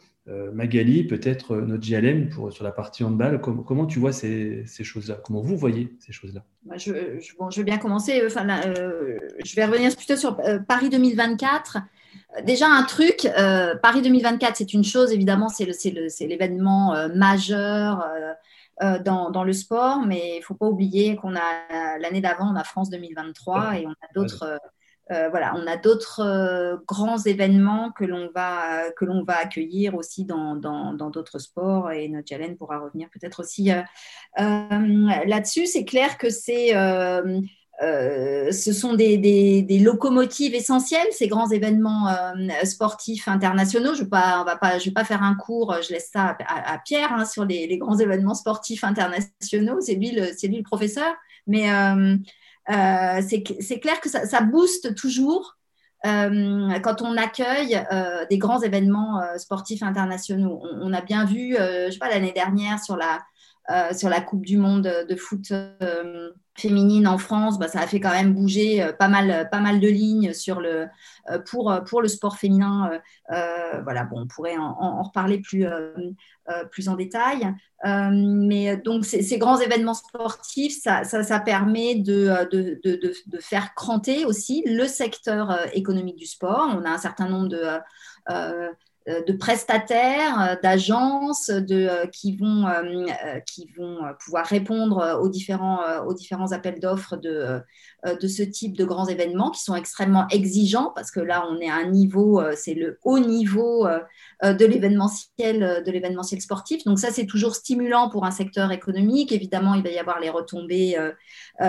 Magali, peut-être notre JLM pour, sur la partie handball, comment, comment tu vois ces, ces choses-là? Comment vous voyez ces choses-là? Je, je, bon, je, vais bien commencer. Enfin, je vais revenir plutôt sur Paris 2024. Déjà, un truc, euh, Paris 2024, c'est une chose, évidemment, c'est l'événement euh, majeur euh, dans, le sport, mais il ne faut pas oublier qu'on a l'année d'avant, on a France 2023 et on a d'autres. Voilà, on a d'autres grands événements que l'on va, va accueillir aussi dans, d'autres sports et notre challenge pourra revenir peut-être aussi là-dessus. C'est clair que c'est euh, ce sont des, locomotives essentielles, ces grands événements euh, sportifs internationaux. Je ne vais, pas, vais pas faire un cours, je laisse ça à, Pierre hein, sur les, grands événements sportifs internationaux. C'est lui, lui, le professeur. Mais euh, c'est clair que ça, booste toujours quand on accueille des grands événements sportifs internationaux. On, a bien vu, je sais pas, l'année dernière sur la, sur la Coupe du Monde de foot féminine en France, bah, ça a fait quand même bouger euh, pas mal, pas mal de lignes sur le, euh, pour, euh, pour le sport féminin. voilà, bon, on pourrait en, reparler plus, plus en détail. mais donc, ces, grands événements sportifs, ça, ça, permet de, de, de, de, faire cranter aussi le secteur économique du sport. On a un certain nombre de euh, de prestataires, euh, d'agences, de, euh, qui, vont, qui vont pouvoir répondre aux différents, aux différents appels d'offres de, de ce type de grands événements qui sont extrêmement exigeants parce que là, on est à un niveau, c'est le haut niveau de l'événementiel, de l'événementiel sportif. Donc ça, c'est toujours stimulant pour un secteur économique. Évidemment, il va y avoir les retombées,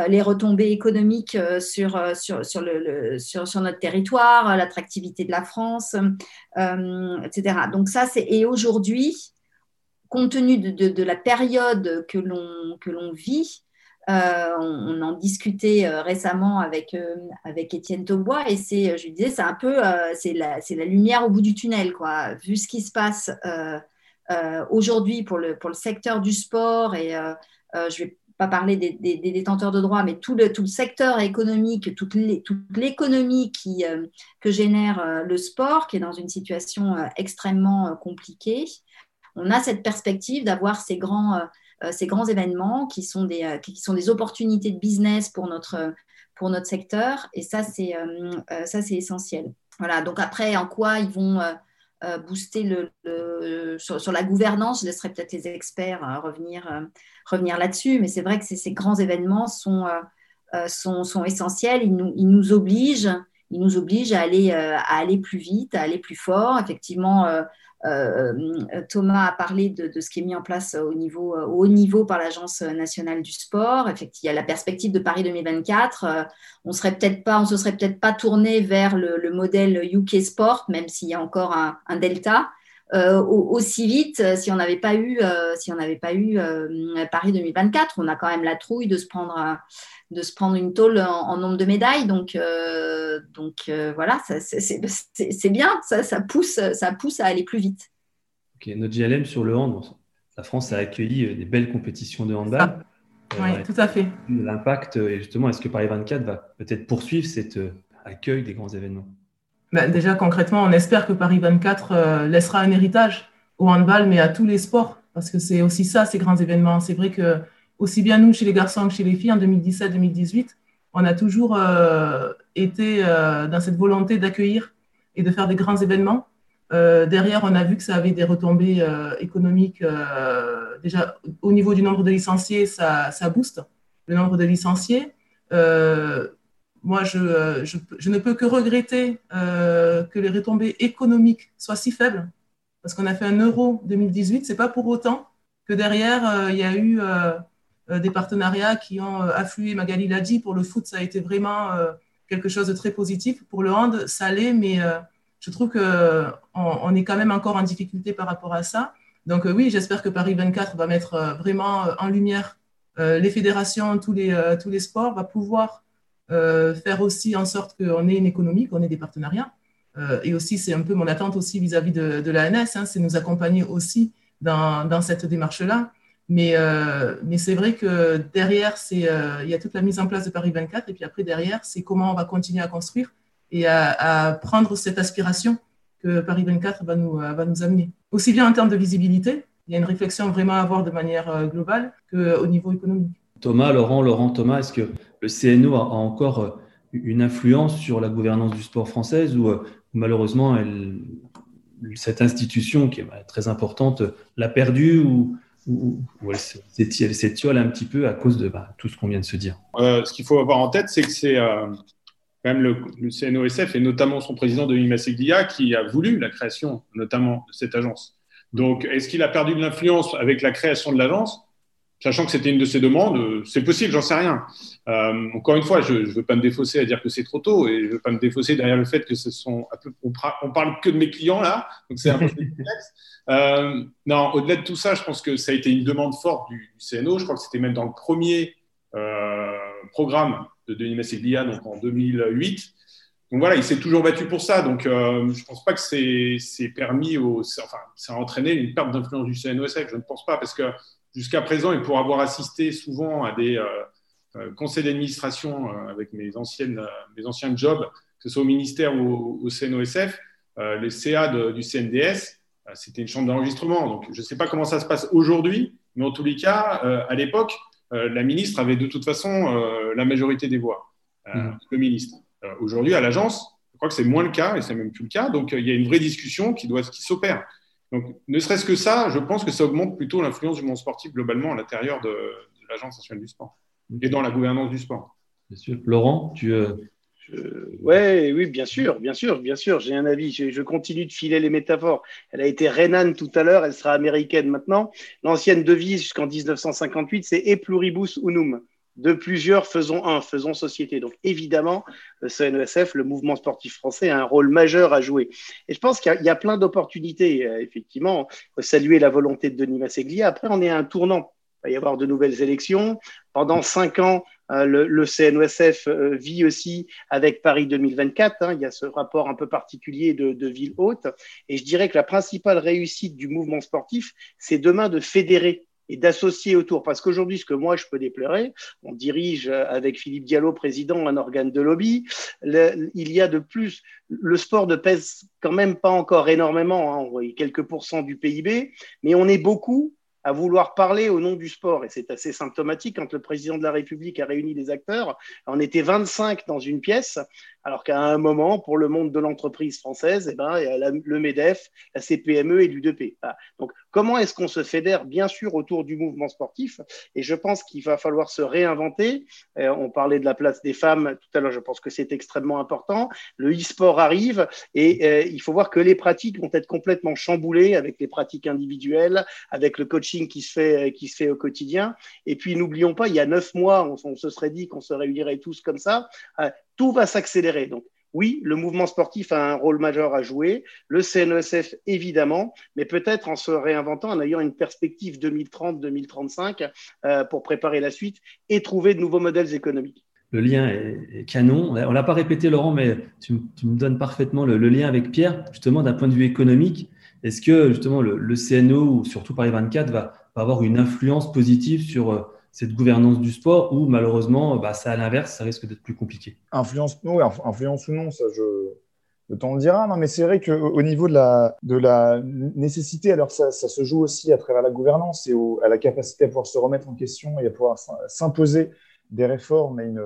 les retombées économiques sur, sur, sur, le, sur, sur notre territoire, l'attractivité de la France, etc. Donc ça, c'est et aujourd'hui, compte tenu de, la période que l'on que l'on vit, euh, on, en discutait euh, récemment avec euh, avec Étienne Taubois et c'est, je disais, c'est un peu, c'est la, lumière au bout du tunnel, quoi. Vu ce qui se passe aujourd'hui pour le pour le secteur du sport et je vais pas parler des, détenteurs de droits, mais tout le, tout le secteur économique, toute l'économie qui, que génère le sport, qui est dans une situation extrêmement compliquée, on a cette perspective d'avoir ces grands, ces grands événements qui sont, des, qui sont des opportunités de business pour notre, pour notre secteur, et ça, c'est c'est essentiel. Voilà, donc après, en quoi ils vont euh, booster le, sur, la gouvernance. Je laisserai peut-être les experts euh, revenir, euh, revenir là-dessus, mais c'est vrai que ces, grands événements sont, sont, sont, essentiels. Ils nous, ils nous obligent. Ils nous obligent à aller, à aller plus vite, à aller plus fort. Effectivement, euh, Thomas a parlé de, ce qui est mis en place au, niveau, au haut niveau par l'Agence nationale du sport. Effectivement, il y a la perspective de Paris 2024. Euh, on serait peut-être pas, on se serait peut-être pas tourné vers le, modèle UK Sport, même s'il y a encore un, delta. Euh, aussi vite si on n'avait pas eu, si on n'avait pas eu Paris 2024. On a quand même la trouille de se prendre de se prendre une tôle en, nombre de médailles. Donc, euh, donc euh, voilà, c'est bien, ça, ça, pousse, ça pousse à aller plus vite. Ok, notre GLM sur le hand, la France a accueilli euh, des belles compétitions de handball. oui, tout à fait. L'impact, et justement, est-ce que Paris 24 va peut-être poursuivre cet accueil des grands événements? Ben, Déjà, concrètement, on espère que Paris 24 laissera un héritage au handball, mais à tous les sports, parce que c'est aussi ça, ces grands événements. C'est vrai que aussi bien nous chez les garçons que chez les filles, en 2017-2018, on a toujours euh, était dans cette volonté d'accueillir et de faire des grands événements. derrière, on a vu que ça avait des retombées économiques. déjà, au niveau du nombre de licenciés, ça booste le nombre de licenciés. Moi, je, je, ne peux que regretter que les retombées économiques soient si faibles parce qu'on a fait un euro 2018. C'est pas pour autant que derrière, euh, il y a eu euh, euh, des partenariats qui ont afflué. Magali l'a dit, pour le foot, ça a été vraiment quelque chose de très positif. Pour le hand, ça l'est, mais je trouve qu'on on est quand même encore en difficulté par rapport à ça. Donc oui, j'espère que Paris 24 va mettre vraiment en lumière les fédérations, tous les sports, va pouvoir faire aussi en sorte qu'on ait une économie, qu'on ait des partenariats. Euh, et aussi, c'est un peu mon attente aussi vis-à-vis de, de l'ANS, hein, c'est nous accompagner aussi dans, cette démarche-là. Mais, euh, mais c'est vrai que derrière, euh, il y a toute la mise en place de Paris 24, et puis après, derrière, c'est comment on va continuer à construire et à, à prendre cette aspiration que Paris 24 va nous, va nous amener. Aussi bien en termes de visibilité, il y a une réflexion vraiment à avoir de manière globale qu'au niveau économique. Thomas, Laurent, Laurent, Thomas, est-ce que le CNO a, encore une influence sur la gouvernance du sport française ou malheureusement, elle, cette institution qui est bah, très importante l'a perdue ou, ou, elle s'étiole un petit peu à cause de bah, tout ce qu'on vient de se dire euh, Ce qu'il faut avoir en tête, c'est que c'est euh, quand même le, le, CNOSF et notamment son président Denis Masseglia qui a voulu la création notamment de cette agence. Donc, est-ce qu'il a perdu de l'influence avec la création de l'agence? Sachant que c'était une de ses demandes, euh, c'est possible, j'en sais rien. Euh, encore une fois, je ne veux pas me défausser à dire que c'est trop tôt et je ne veux pas me défausser derrière le fait que ce sont peu, on, parle que de mes clients là, donc c'est un peu complexe. Euh, non, au-delà de tout ça, je pense que ça a été une demande forte du, CNO. Je crois que c'était même dans le premier programme de Denis Masseglia, donc en 2008. Donc voilà, il s'est toujours battu pour ça. Donc je ne pense pas que c'est permis, au, enfin, ça a entraîné une perte d'influence du CNOSF. Je ne pense pas parce que jusqu'à présent, et pour avoir assisté souvent à des euh, euh, conseils d'administration euh, avec mes, anciennes, mes anciens jobs, que ce soit au ministère ou au, CNOSF, les CA du CNDS, c'était une chambre d'enregistrement. Donc, je ne sais pas comment ça se passe aujourd'hui, mais en tous les cas, à l'époque, la ministre avait de toute façon la majorité des voix, mmh. le ministre. aujourd'hui, à l'agence, je crois que c'est moins le cas, et c'est même plus le cas. Donc, il y a une vraie discussion qui, doit, qui s'opère. Donc, ne serait-ce que ça, je pense que ça augmente plutôt l'influence du monde sportif globalement à l'intérieur de, l'Agence nationale du sport et dans la gouvernance du sport. Bien sûr. Laurent, tu. Euh... Ouais, oui, bien sûr, bien sûr, bien sûr. J'ai un avis. Je, je, continue de filer les métaphores. Elle a été Renan tout à l'heure, elle sera américaine maintenant. L'ancienne devise jusqu'en 1958, c'est E pluribus unum de plusieurs, faisons un, faisons société. Donc évidemment, le CNESF, le mouvement sportif français, a un rôle majeur à jouer. Et je pense qu'il y, a plein d'opportunités. Euh, effectivement, faut saluer la volonté de Denis Masseglia. Après, on est à un tournant. Il va y avoir de nouvelles élections. Pendant cinq ans, euh, le, CNESF euh, vit aussi avec Paris 2024. Hein. il y a ce rapport un peu particulier de ville haute. Et je dirais que la principale réussite du mouvement sportif, c'est demain de fédérer et d'associer autour. Parce qu'aujourd'hui, ce que moi, je peux déplorer, on dirige avec Philippe Diallo, président, un organe de lobby. il y a de plus, le sport ne pèse quand même pas encore énormément, hein, on quelques pourcents du PIB, mais on est beaucoup à vouloir parler au nom du sport. Et c'est assez symptomatique quand le président de la République a réuni des acteurs. On était 25 dans une pièce, alors qu'à un moment, pour le monde de l'entreprise française, eh ben, il y a le MEDEF, la CPME et l'UDP. Donc, comment est-ce qu'on se fédère, bien sûr, autour du mouvement sportif? Et je pense qu'il va falloir se réinventer. Euh, on parlait de la place des femmes tout à l'heure, je pense que c'est extrêmement important. Le e-sport arrive et euh, il faut voir que les pratiques vont être complètement chamboulées avec les pratiques individuelles, avec le coaching qui se fait, qui se fait au quotidien. Et puis, n'oublions pas, il y a neuf mois, on, se serait dit qu'on se réunirait tous comme ça. Euh, tout va s'accélérer. Donc, oui, le mouvement sportif a un rôle majeur à jouer, le CNESF évidemment, mais peut-être en se réinventant, en ayant une perspective 2030-2035 euh, pour préparer la suite et trouver de nouveaux modèles économiques. Le lien est, canon. On ne l'a pas répété, Laurent, mais tu, me donnes parfaitement le, lien avec Pierre, justement d'un point de vue économique. Est-ce que justement le, CNO ou surtout Paris 24 va, va, avoir une influence positive sur euh, cette gouvernance du sport ou malheureusement, bah, ça à l'inverse, ça risque d'être plus compliqué Influence, influence ou non, ça je, le temps le dira. Non, mais c'est vrai qu'au niveau de la, de la nécessité, alors ça, ça, se joue aussi à travers la gouvernance et à la capacité à pouvoir se remettre en question et à pouvoir s'imposer des réformes et une,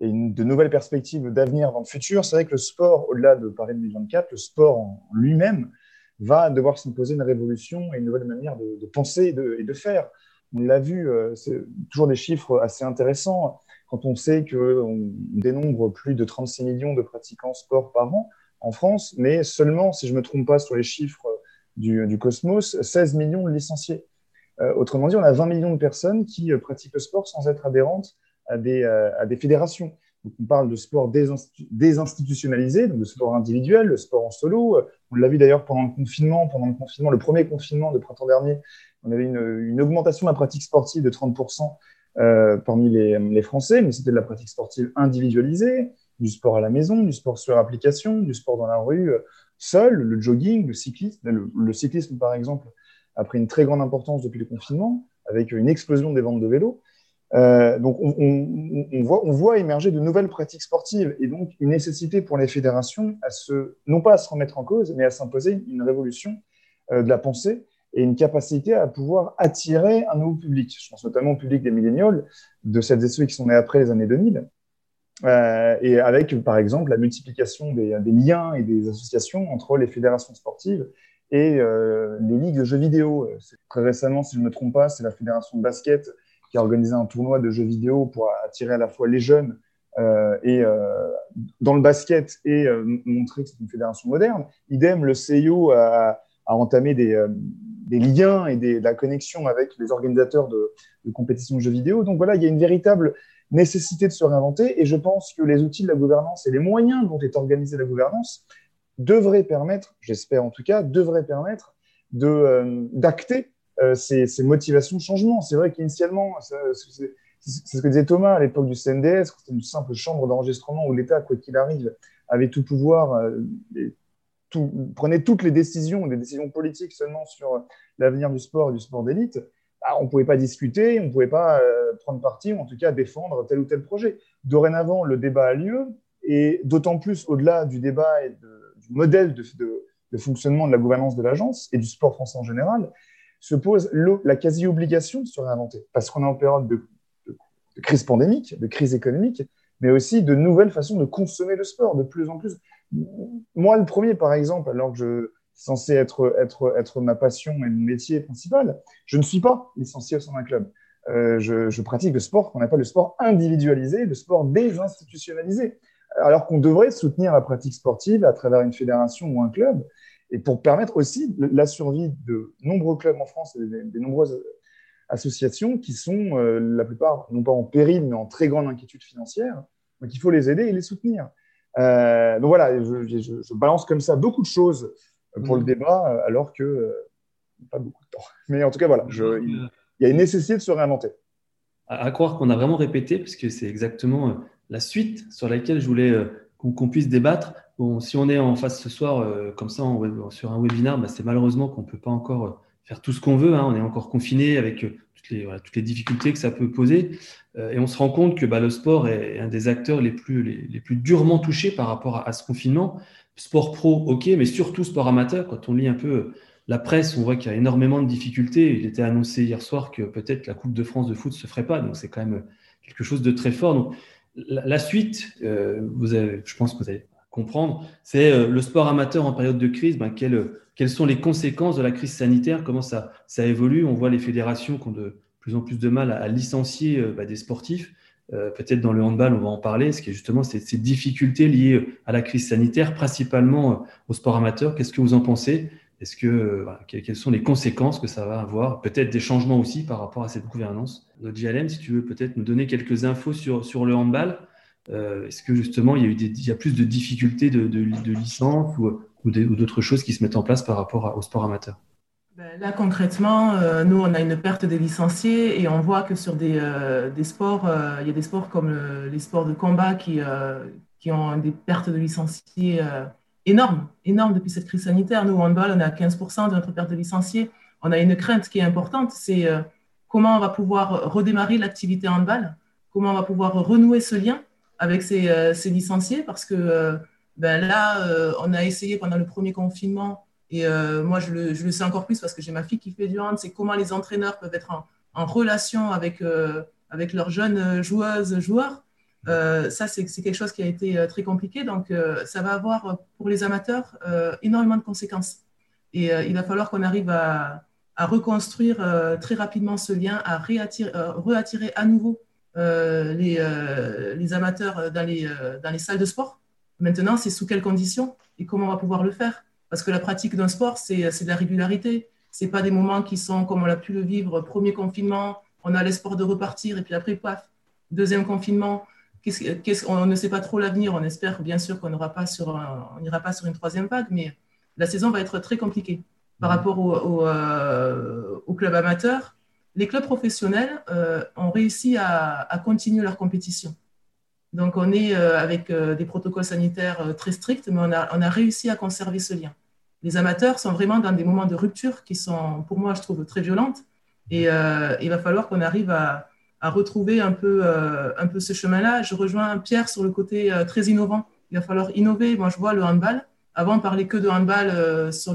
et de nouvelles perspectives d'avenir dans le futur, c'est vrai que le sport, au-delà de Paris 2024, le sport en lui-même va devoir s'imposer une révolution et une nouvelle manière de, penser et de, faire. On l'a vu, euh, c'est toujours des chiffres assez intéressants quand on sait qu'on dénombre plus de 36 millions de pratiquants sport par an en France, mais seulement, si je ne me trompe pas sur les chiffres du, Cosmos, 16 millions de licenciés. Euh, autrement dit, on a 20 millions de personnes qui euh, pratiquent le sport sans être adhérentes à des, à des fédérations on parle de sport désinstitutionnalisé, donc de sport individuel, le sport en solo. On l'a vu d'ailleurs pendant le confinement, pendant le premier confinement de printemps dernier, on avait une, augmentation de la pratique sportive de 30% euh, parmi les, Français, mais c'était de la pratique sportive individualisée, du sport à la maison, du sport sur application, du sport dans la rue, euh, seul, le jogging, le cyclisme. le cyclisme, par exemple, a pris une très grande importance depuis le confinement, avec une explosion des ventes de vélos. Euh, donc, on, voit, émerger de nouvelles pratiques sportives et donc une nécessité pour les fédérations à se, non pas à se remettre en cause, mais à s'imposer une révolution euh, de la pensée et une capacité à pouvoir attirer un nouveau public. Je pense notamment au public des millénials, de celles et ceux qui sont nés après les années 2000, euh, et avec, par exemple, la multiplication des, liens et des associations entre les fédérations sportives et les ligues de jeux vidéo. Très récemment, si je ne me trompe pas, c'est la fédération de basket qui a organisé un tournoi de jeux vidéo pour attirer à la fois les jeunes euh, et euh, dans le basket et euh, montrer que c'est une fédération moderne. Idem, le CIO a, entamé des, liens et de la connexion avec les organisateurs de, de, compétitions de jeux vidéo. Donc voilà, il y a une véritable nécessité de se réinventer et je pense que les outils de la gouvernance et les moyens dont est organisée la gouvernance devraient permettre, j'espère en tout cas, devraient permettre d'acter euh, ces, motivations de changement. C'est vrai qu'initialement, c'est ce que disait Thomas à l'époque du CNDS, c'était une simple chambre d'enregistrement où l'État, quoi qu'il arrive, avait tout pouvoir, euh, tout, prenait toutes les décisions, des décisions politiques seulement sur l'avenir du sport et du sport d'élite. Bah, on ne pouvait pas discuter, on ne pouvait pas euh, prendre parti, ou en tout cas défendre tel ou tel projet. Dorénavant, le débat a lieu, et d'autant plus au-delà du débat et du modèle de fonctionnement de la gouvernance de l'agence et du sport français en général, se pose la quasi-obligation de se réinventer, parce qu'on est en période de, crise pandémique, de crise économique, mais aussi de nouvelles façons de consommer le sport, de plus en plus. Moi, le premier, par exemple, alors que je censé être ma passion et mon métier principal, je ne suis pas licencié au sein d'un club. Euh, je, je, pratique le sport qu'on appelle le sport individualisé, le sport désinstitutionnalisé, alors qu'on devrait soutenir la pratique sportive à travers une fédération ou un club et pour permettre aussi la survie de nombreux clubs en France et des, nombreuses associations qui sont euh, la plupart, non pas en péril, mais en très grande inquiétude financière. Donc il faut les aider et les soutenir. Euh, donc voilà, je, balance comme ça beaucoup de choses pour le mmh. débat, euh, alors que pas beaucoup de temps. Mais en tout cas, voilà, il y a une nécessité de se réinventer. À, croire qu'on a vraiment répété, parce que c'est exactement la suite sur laquelle je voulais qu'on puisse débattre. Bon, si on est en face ce soir, euh, comme ça, sur un webinaire, bah, c'est malheureusement qu'on ne peut pas encore euh, faire tout ce qu'on veut. Hein. On est encore confiné avec euh, toutes, les, difficultés que ça peut poser. et on se rend compte que bah, le sport est un des acteurs les plus, durement touchés par rapport à, ce confinement. Sport pro, ok, mais surtout sport amateur. Quand on lit un peu la presse, on voit qu'il y a énormément de difficultés. Il était annoncé hier soir que peut-être la Coupe de France de foot ne se ferait pas. Donc c'est quand même quelque chose de très fort. Donc, la, suite, avez, je pense que vous allez comprendre, c'est euh, le sport amateur en période de crise, ben, quelles, quelles, sont les conséquences de la crise sanitaire, comment ça, ça évolue. On voit les fédérations qui ont de plus en plus de mal à, licencier euh, ben, des sportifs. Euh, peut-être dans le handball, on va en parler, ce qui est justement ces, ces difficultés liées à la crise sanitaire, principalement au sport amateur. Qu'est-ce que vous en pensez? Est-ce que quelles sont les conséquences que ça va avoir? Peut-être des changements aussi par rapport à cette gouvernance? Notre JLM, si tu veux peut-être nous donner quelques infos sur, sur le handball. Euh, est-ce que justement il y a eu il y a plus de difficultés de, de, licence ou, d'autres choses qui se mettent en place par rapport au sport amateur? Ben, Là concrètement, euh, nous on a une perte des licenciés et on voit que sur des, euh, sports, il y a des sports comme les sports de combat qui, qui ont des pertes de licenciés énormes, énormes depuis cette crise sanitaire. Nous, au handball, on est à 15% de notre perte de licenciés. On a une crainte qui est importante, c'est comment on va pouvoir redémarrer l'activité handball, comment on va pouvoir renouer ce lien avec ces, euh, licenciés parce que euh, ben là, euh, on a essayé pendant le premier confinement et moi, je le, sais encore plus parce que j'ai ma fille qui fait du hand, c'est comment les entraîneurs peuvent être en, relation avec, avec leurs jeunes joueuses, joueurs. ça, c'est quelque chose qui a été très compliqué. Donc, ça va avoir pour les amateurs énormément de conséquences. Et il va falloir qu'on arrive à, à reconstruire très rapidement ce lien, à réattirer, réattirer à nouveau les, les, amateurs dans les, dans les salles de sport. Maintenant, c'est sous quelles conditions et comment on va pouvoir le faire? Parce que la pratique d'un sport, c'est de la régularité. Ce pas des moments qui sont comme on a pu le vivre, premier confinement, on a l'espoir de repartir et puis après, paf, deuxième confinement. on ne sait pas trop l'avenir. On espère bien sûr qu'on n'ira pas, sur pas sur une troisième vague, mais la saison va être très compliquée par mmh. rapport au, euh, au, club amateur. Les clubs professionnels euh, ont réussi à, continuer leur compétition. Donc, on est euh, avec euh, des protocoles sanitaires très stricts, mais on a, réussi à conserver ce lien. Les amateurs sont vraiment dans des moments de rupture qui sont, pour moi, je trouve, très violentes. Et il va falloir qu'on arrive à, retrouver un peu, ce chemin-là. Je rejoins Pierre sur le côté très innovant. Il va falloir innover. Moi, je vois le handball. Avant, on parlait que de handball sur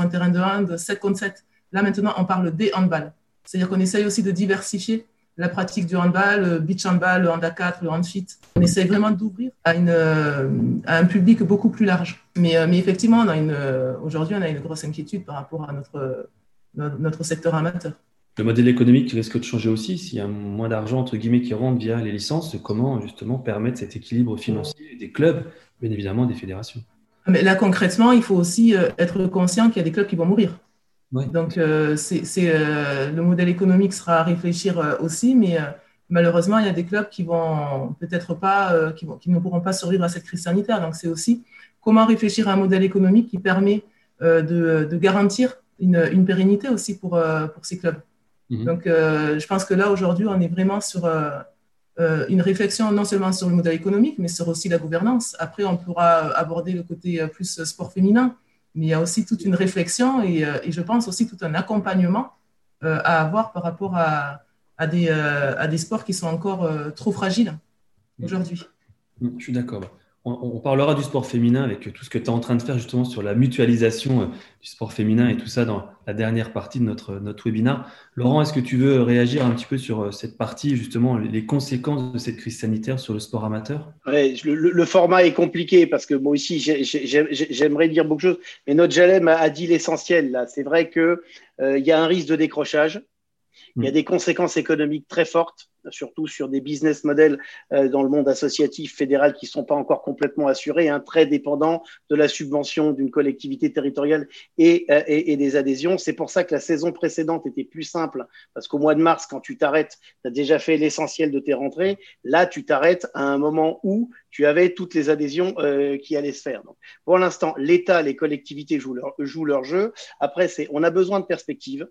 un terrain de hand 7 contre 7. Là, maintenant, on parle des handball. C'est-à-dire qu'on essaye aussi de diversifier la pratique du handball, le beach handball, le hand 4, le handfit. On essaye vraiment d'ouvrir à, euh, à, un public beaucoup plus large. Mais, euh, mais effectivement, euh, aujourd'hui, on a une grosse inquiétude par rapport à notre, notre secteur amateur. Le modèle économique risque de changer aussi s'il y a moins d'argent entre guillemets qui rentre via les licences. Comment justement permettre cet équilibre financier des clubs, bien évidemment des fédérations? Mais là concrètement, il faut aussi être conscient qu'il y a des clubs qui vont mourir. Donc, euh, c'est, euh, le modèle économique sera à réfléchir euh, aussi, mais malheureusement, il y a des clubs qui vont peut-être pas, qui, vont, qui, ne pourront pas survivre à cette crise sanitaire. Donc, c'est aussi comment réfléchir à un modèle économique qui permet de, de, garantir une, une, pérennité aussi pour, pour ces clubs. Mhm. Donc, je pense que là, aujourd'hui, on est vraiment sur une réflexion non seulement sur le modèle économique, mais sur aussi la gouvernance. Après, on pourra aborder le côté plus sport féminin mais il y a aussi toute une réflexion et, euh, je pense aussi tout un accompagnement euh, à avoir par rapport euh, à, des, sports qui sont encore trop fragiles aujourd'hui. Je suis d'accord on, parlera du sport féminin avec tout ce que tu es en train de faire justement sur la mutualisation euh, du sport féminin et tout ça dans la dernière partie de notre, notre webinaire. Laurent, est-ce que tu veux réagir un petit peu sur euh, cette partie, justement, les conséquences de cette crise sanitaire sur le sport amateur? Ouais, le, format est compliqué parce que moi aussi, j'aimerais dire beaucoup de choses, mais notre Jalem a, dit l'essentiel là. C'est vrai qu'il euh, y a un risque de décrochage. Il y a mm. des conséquences économiques très fortes surtout sur des business models euh, dans le monde associatif fédéral qui ne sont pas encore complètement assurés, hein, très dépendants de la subvention d'une collectivité territoriale et, euh, et des adhésions. C'est pour ça que la saison précédente était plus simple, parce qu'au mois de mars, quand tu t'arrêtes, tu as déjà fait l'essentiel de tes rentrées. Là, tu t'arrêtes à un moment où tu avais toutes les adhésions euh, qui allaient se faire. Donc, pour l'instant, l'État, les collectivités jouent leur, jouent leur jeu. Après, c'est on a besoin de perspectives.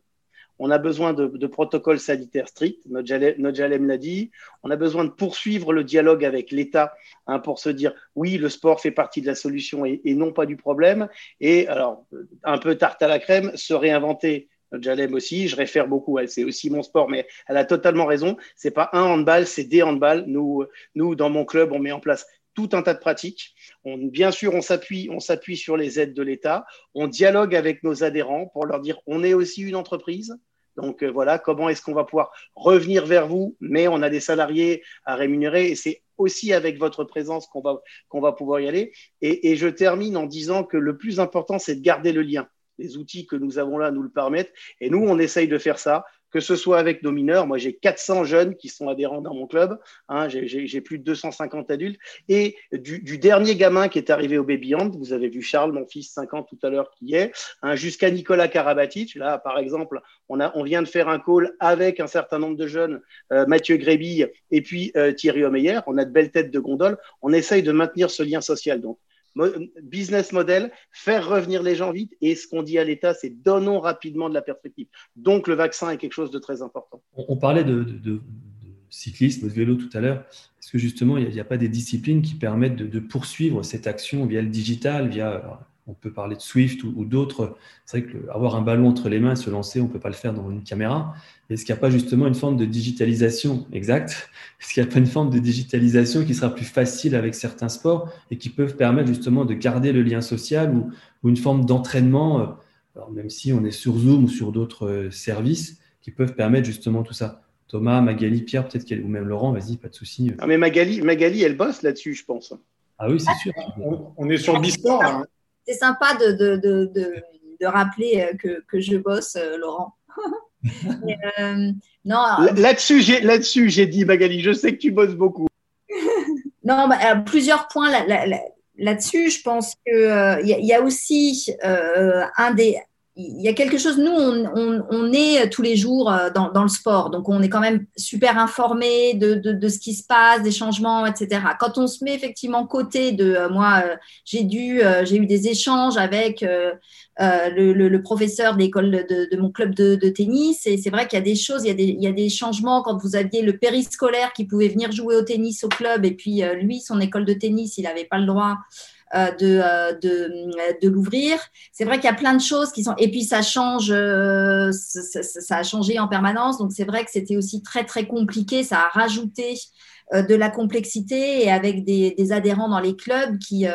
On a besoin de, protocoles sanitaires stricts, notre Jalem l'a dit. On a besoin de poursuivre le dialogue avec l'État hein, pour se dire oui, le sport fait partie de la solution et, non pas du problème. Et alors, un peu tarte à la crème, se réinventer. Notre Jalem aussi, je réfère beaucoup, c'est aussi mon sport, mais elle a totalement raison. C'est pas un handball, c'est des handballs. Nous, nous, dans mon club, on met en place tout un tas de pratiques. Bien sûr, on s'appuie, on s'appuie sur les aides de l'État. On dialogue avec nos adhérents pour leur dire on est aussi une entreprise. Donc euh, voilà, comment est-ce qu'on va pouvoir revenir vers vous, mais on a des salariés à rémunérer et c'est aussi avec votre présence qu'on va, qu'on va pouvoir y aller. Et, et je termine en disant que le plus important, c'est de garder le lien. Les outils que nous avons là nous le permettent. Et nous, on essaye de faire ça que ce soit avec nos mineurs. Moi, j'ai 400 jeunes qui sont adhérents dans mon club. Hein, j'ai plus de 250 adultes. Et du, du, dernier gamin qui est arrivé au Baby Hand, vous avez vu Charles, mon fils, 5 ans tout à l'heure, qui est, hein, jusqu'à Nicolas Karabatic. Là, par exemple, on, a, on vient de faire un call avec un certain nombre de jeunes, euh, Mathieu Grébille et puis euh, Thierry Omeyer. On a de belles têtes de gondole. On essaye de maintenir ce lien social. Donc, business model, faire revenir les gens vite. Et ce qu'on dit à l'État, c'est donnons rapidement de la perspective. Donc le vaccin est quelque chose de très important. On, parlait de, cyclisme, de vélo tout à l'heure. Est-ce que justement, il n'y a, pas des disciplines qui permettent de, poursuivre cette action via le digital, via on peut parler de Swift ou, d'autres. C'est vrai qu'avoir un ballon entre les mains et se lancer, on ne peut pas le faire dans une caméra. Est-ce qu'il n'y a pas justement une forme de digitalisation exact Est-ce qu'il n'y a pas une forme de digitalisation qui sera plus facile avec certains sports et qui peuvent permettre justement de garder le lien social ou, une forme d'entraînement, euh, même si on est sur Zoom ou sur d'autres euh, services, qui peuvent permettre justement tout ça? Thomas, Magali, Pierre, peut-être qu'elle, ou même Laurent, vas-y, pas de souci. Ah, mais Magali, Magali, elle bosse là-dessus, je pense. Ah oui, c'est sûr. On, est sur le Bisport. Hein. C'est sympa de, de, de, de, rappeler que, que je bosse, Laurent. euh, non. Là-dessus, j'ai, là-dessus, j'ai dit, Magali, je sais que tu bosses beaucoup. non, bah, plusieurs points là, là, Je pense qu'il euh, y, y, a aussi euh, un des. Il y a quelque chose, nous, on, on, est tous les jours euh, dans, dans, le sport, donc on est quand même super informé de, de, de, ce qui se passe, des changements, etc. Quand on se met effectivement côté de, euh, moi, j'ai dû, j'ai eu des échanges avec euh, le, professeur de l'école de, mon club de, tennis. Et c'est vrai qu'il y a des choses, il y a des, il y a des, changements quand vous aviez le périscolaire qui pouvait venir jouer au tennis au club et puis euh, lui, son école de tennis, il n'avait pas le droit. Euh, de, de, de l'ouvrir. C'est vrai qu'il y a plein de choses qui sont. Et puis ça change, ça, ça, a changé en permanence. Donc c'est vrai que c'était aussi très très compliqué. Ça a rajouté de la complexité et avec des, des adhérents dans les clubs qui,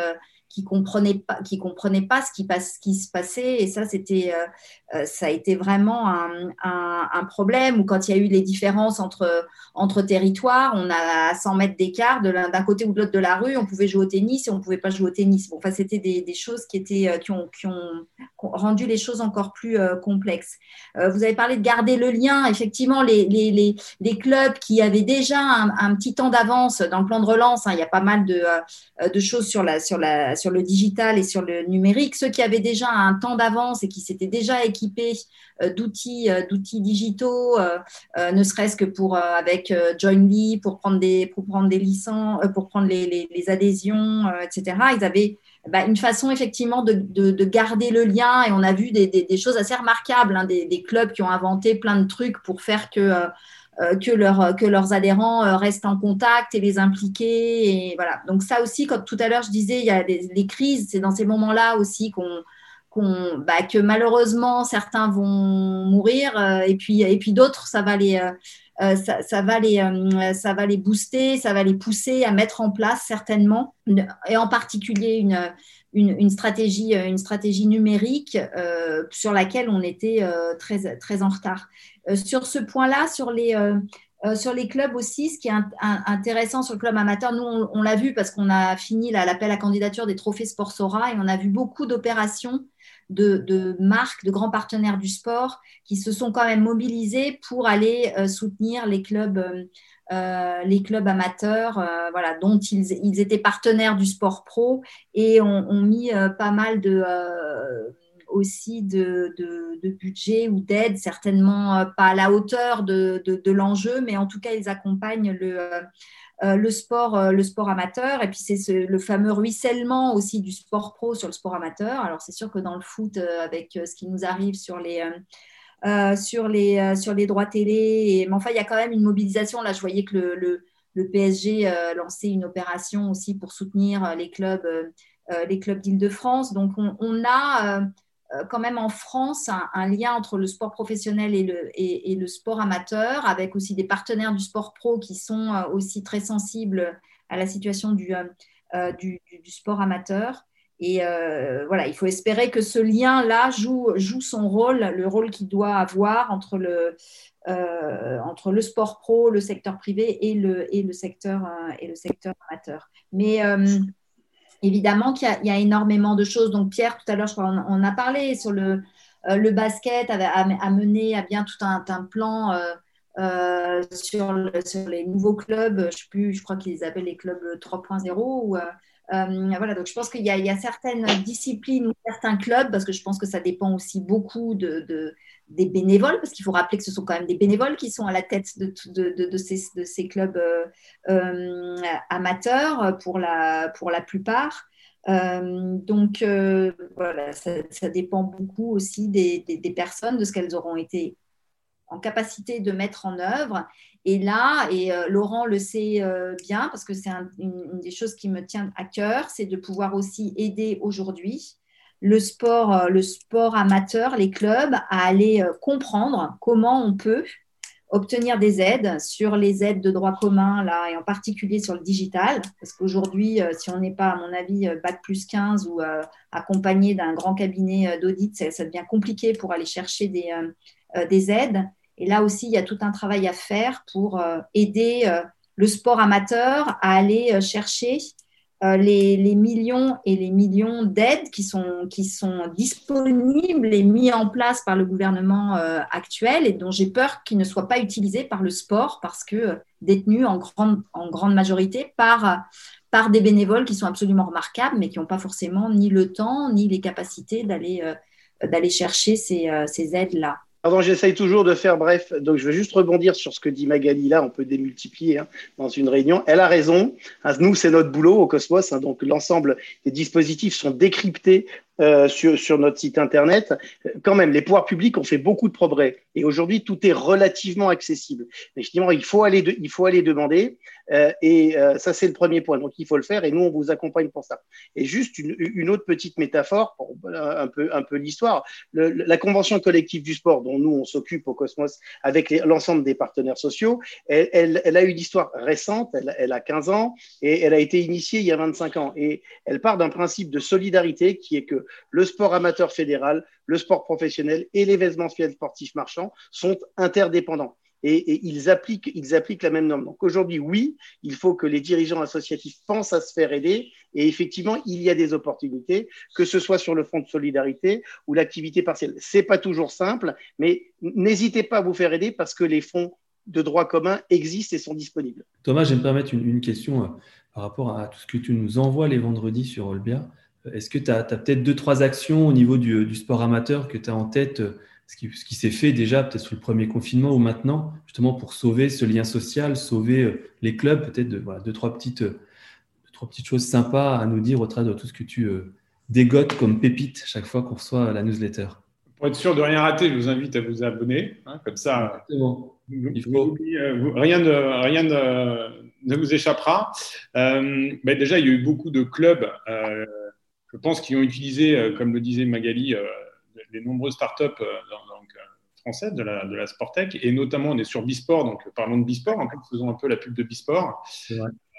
qui comprenaient pas, qui comprenaient pas ce qui, passe, qui se passait. Et ça, c'était, euh, euh, ça a été vraiment un, problème. Ou quand il y a eu les différences entre, entre territoires, on a à 100 mètres d'écart d'un côté ou de l'autre de la rue, on pouvait jouer au tennis et on pouvait pas jouer au tennis. Bon, enfin, c'était des, choses qui étaient, euh, qui ont, rendu les choses encore plus complexes. vous avez parlé de garder le lien. Effectivement, les, les, les, les clubs qui avaient déjà un, petit temps d'avance dans le plan de relance, hein, il y a pas mal de, de choses sur la, sur la sur le digital et sur le numérique, ceux qui avaient déjà un temps d'avance et qui s'étaient déjà équipés euh, d'outils, euh, d'outils digitaux, euh, ne serait-ce que pour avec Joinly pour prendre des pour prendre des licences, pour prendre les, adhésions, etc. Ils avaient bah, une façon effectivement de, de, garder le lien et on a vu des, choses assez remarquables, hein, des, clubs qui ont inventé plein de trucs pour faire que que, leur, que leurs adhérents restent en contact et les impliquer. Donc ça aussi, comme tout à l'heure je disais, il y a des, les crises, c'est dans ces moments-là aussi qu'on bah, que malheureusement certains vont mourir euh, et puis et puis d'autres ça va les ça, ça, va les ça va les booster ça va les pousser à mettre en place certainement. Et en particulier une une, stratégie une stratégie numérique sur laquelle on était très très en retard. Euh, sur ce point-là, sur les, euh, euh, sur les clubs aussi, ce qui est intéressant sur le club amateur, nous, on, l'a vu parce qu'on a fini l'appel à candidature des trophées Sport Sora et on a vu beaucoup d'opérations de, marques, de grands partenaires du sport qui se sont quand même mobilisés pour aller soutenir les clubs, les clubs amateurs, voilà, dont ils, étaient partenaires du sport pro et ont, mis pas mal de aussi de, budget ou d'aide, certainement euh, pas à la hauteur de, l'enjeu, mais en tout cas, ils accompagnent le, euh, euh, le, sport, le sport amateur. Et puis, c'est le fameux ruissellement aussi du sport pro sur le sport amateur. Alors, c'est sûr que dans le foot, avec ce qui nous arrive sur les... sur, les, sur les droits télé. Mais enfin, il y a quand même une mobilisation. Là, je voyais que le, le, PSG lançait une opération aussi pour soutenir les clubs, les clubs d'Île-de-France. Donc, on, a euh, quand même en France un, lien entre le sport professionnel et le, sport amateur, avec aussi des partenaires du sport pro qui sont euh, aussi très sensibles à la situation du, euh, sport amateur. Et voilà, il faut espérer que ce lien-là joue, son rôle, le rôle qu'il doit avoir entre le, sport pro, le secteur privé et le, secteur, et le secteur amateur. Mais évidemment qu'il y, a énormément de choses. Donc, Pierre, tout à l'heure, je crois, on, a parlé sur le, euh, le basket, a, mené à bien tout un, plan euh, euh, sur, les nouveaux clubs. Je, plus, je crois qu'ils appellent les clubs 3.0. voilà, donc je pense qu'il y, a certaines disciplines ou certains clubs, parce que je pense que ça dépend aussi beaucoup de, des bénévoles, parce qu'il faut rappeler que ce sont quand même des bénévoles qui sont à la tête de, de, ces, de ces, clubs euh, euh, amateurs pour la, pour la plupart. Euh, donc voilà, ça, dépend beaucoup aussi des, des, personnes, de ce qu'elles auront été en capacité de mettre en œuvre. Et là, et Laurent le sait bien, parce que c'est une, des choses qui me tient à cœur, c'est de pouvoir aussi aider aujourd'hui le sport, euh, le sport amateur, les clubs, à aller euh, comprendre comment on peut obtenir des aides sur les aides de droit commun, là, et en particulier sur le digital, parce qu'aujourd'hui, euh, si on n'est pas, à mon avis, Bac plus 15 ou accompagné d'un grand cabinet d'audit, ça, devient compliqué pour aller chercher des, des aides. Et là aussi, il y a tout un travail à faire pour aider le sport amateur à aller chercher euh, les, millions et les millions d'aides qui sont, qui sont disponibles et mis en place par le gouvernement euh, actuel et dont j'ai peur qu'ils ne soient pas utilisés par le sport parce que euh, détenus en grande, en grande majorité par, des bénévoles qui sont absolument remarquables mais qui n'ont pas forcément ni le temps ni les capacités d'aller chercher ces, ces aides-là. Pardon, j'essaye toujours de faire bref. Donc, je veux juste rebondir sur ce que dit Magali là. On peut démultiplier hein, dans une réunion. Elle a raison. Nous, c'est notre boulot au Cosmos. Hein, donc, l'ensemble des dispositifs sont décryptés euh, sur, sur, notre site internet. Quand même, les pouvoirs publics ont fait beaucoup de progrès et aujourd'hui tout est relativement accessible. Mais justement, il faut aller, il faut aller demander euh, et euh, ça c'est le premier point. Donc il faut le faire et nous on vous accompagne pour ça. Et juste une, une autre petite métaphore pour un peu, un peu l'histoire. La convention collective du sport dont nous on s'occupe au Cosmos avec l'ensemble des partenaires sociaux, elle, elle, elle a une histoire récente. Elle, elle, a 15 ans et elle a été initiée il y a 25 ans et elle part d'un principe de solidarité qui est que le sport amateur fédéral, le sport professionnel et l'événementiel sportif marchand sont interdépendants. Et, ils, appliquent, ils appliquent la même norme. Donc aujourd'hui, oui, il faut que les dirigeants associatifs pensent à se faire aider. Et effectivement, il y a des opportunités, que ce soit sur le front de solidarité ou l'activité partielle. C'est pas toujours simple, mais n'hésitez pas à vous faire aider parce que les fonds de droit commun existent et sont disponibles. Thomas, je vais me permettre une, question euh, par rapport à tout ce que tu nous envoies les vendredis sur Olbia. Est-ce que tu as, peut-être deux, trois actions au niveau du, sport amateur que tu as en tête, euh, ce qui, ce qui s'est fait déjà peut-être sous le premier confinement ou maintenant, justement pour sauver ce lien social, sauver euh, les clubs, peut-être de, deux, trois petites, euh, trois petites choses sympas à nous dire au travers de tout ce que tu dégotes comme pépite chaque fois qu'on reçoit la newsletter? Pour être sûr de rien rater, je vous invite à vous abonner. Hein, comme ça, Il faut... rien, de, rien ne vous échappera. Ben déjà, il y a eu beaucoup de clubs je pense qu'ils ont utilisé, euh, comme le disait Magali, euh, les nombreuses startups euh, françaises de la, de la Sportec, et notamment on est sur Bisport, donc parlons de Bisport, en fait, faisons un peu la pub de Bisport.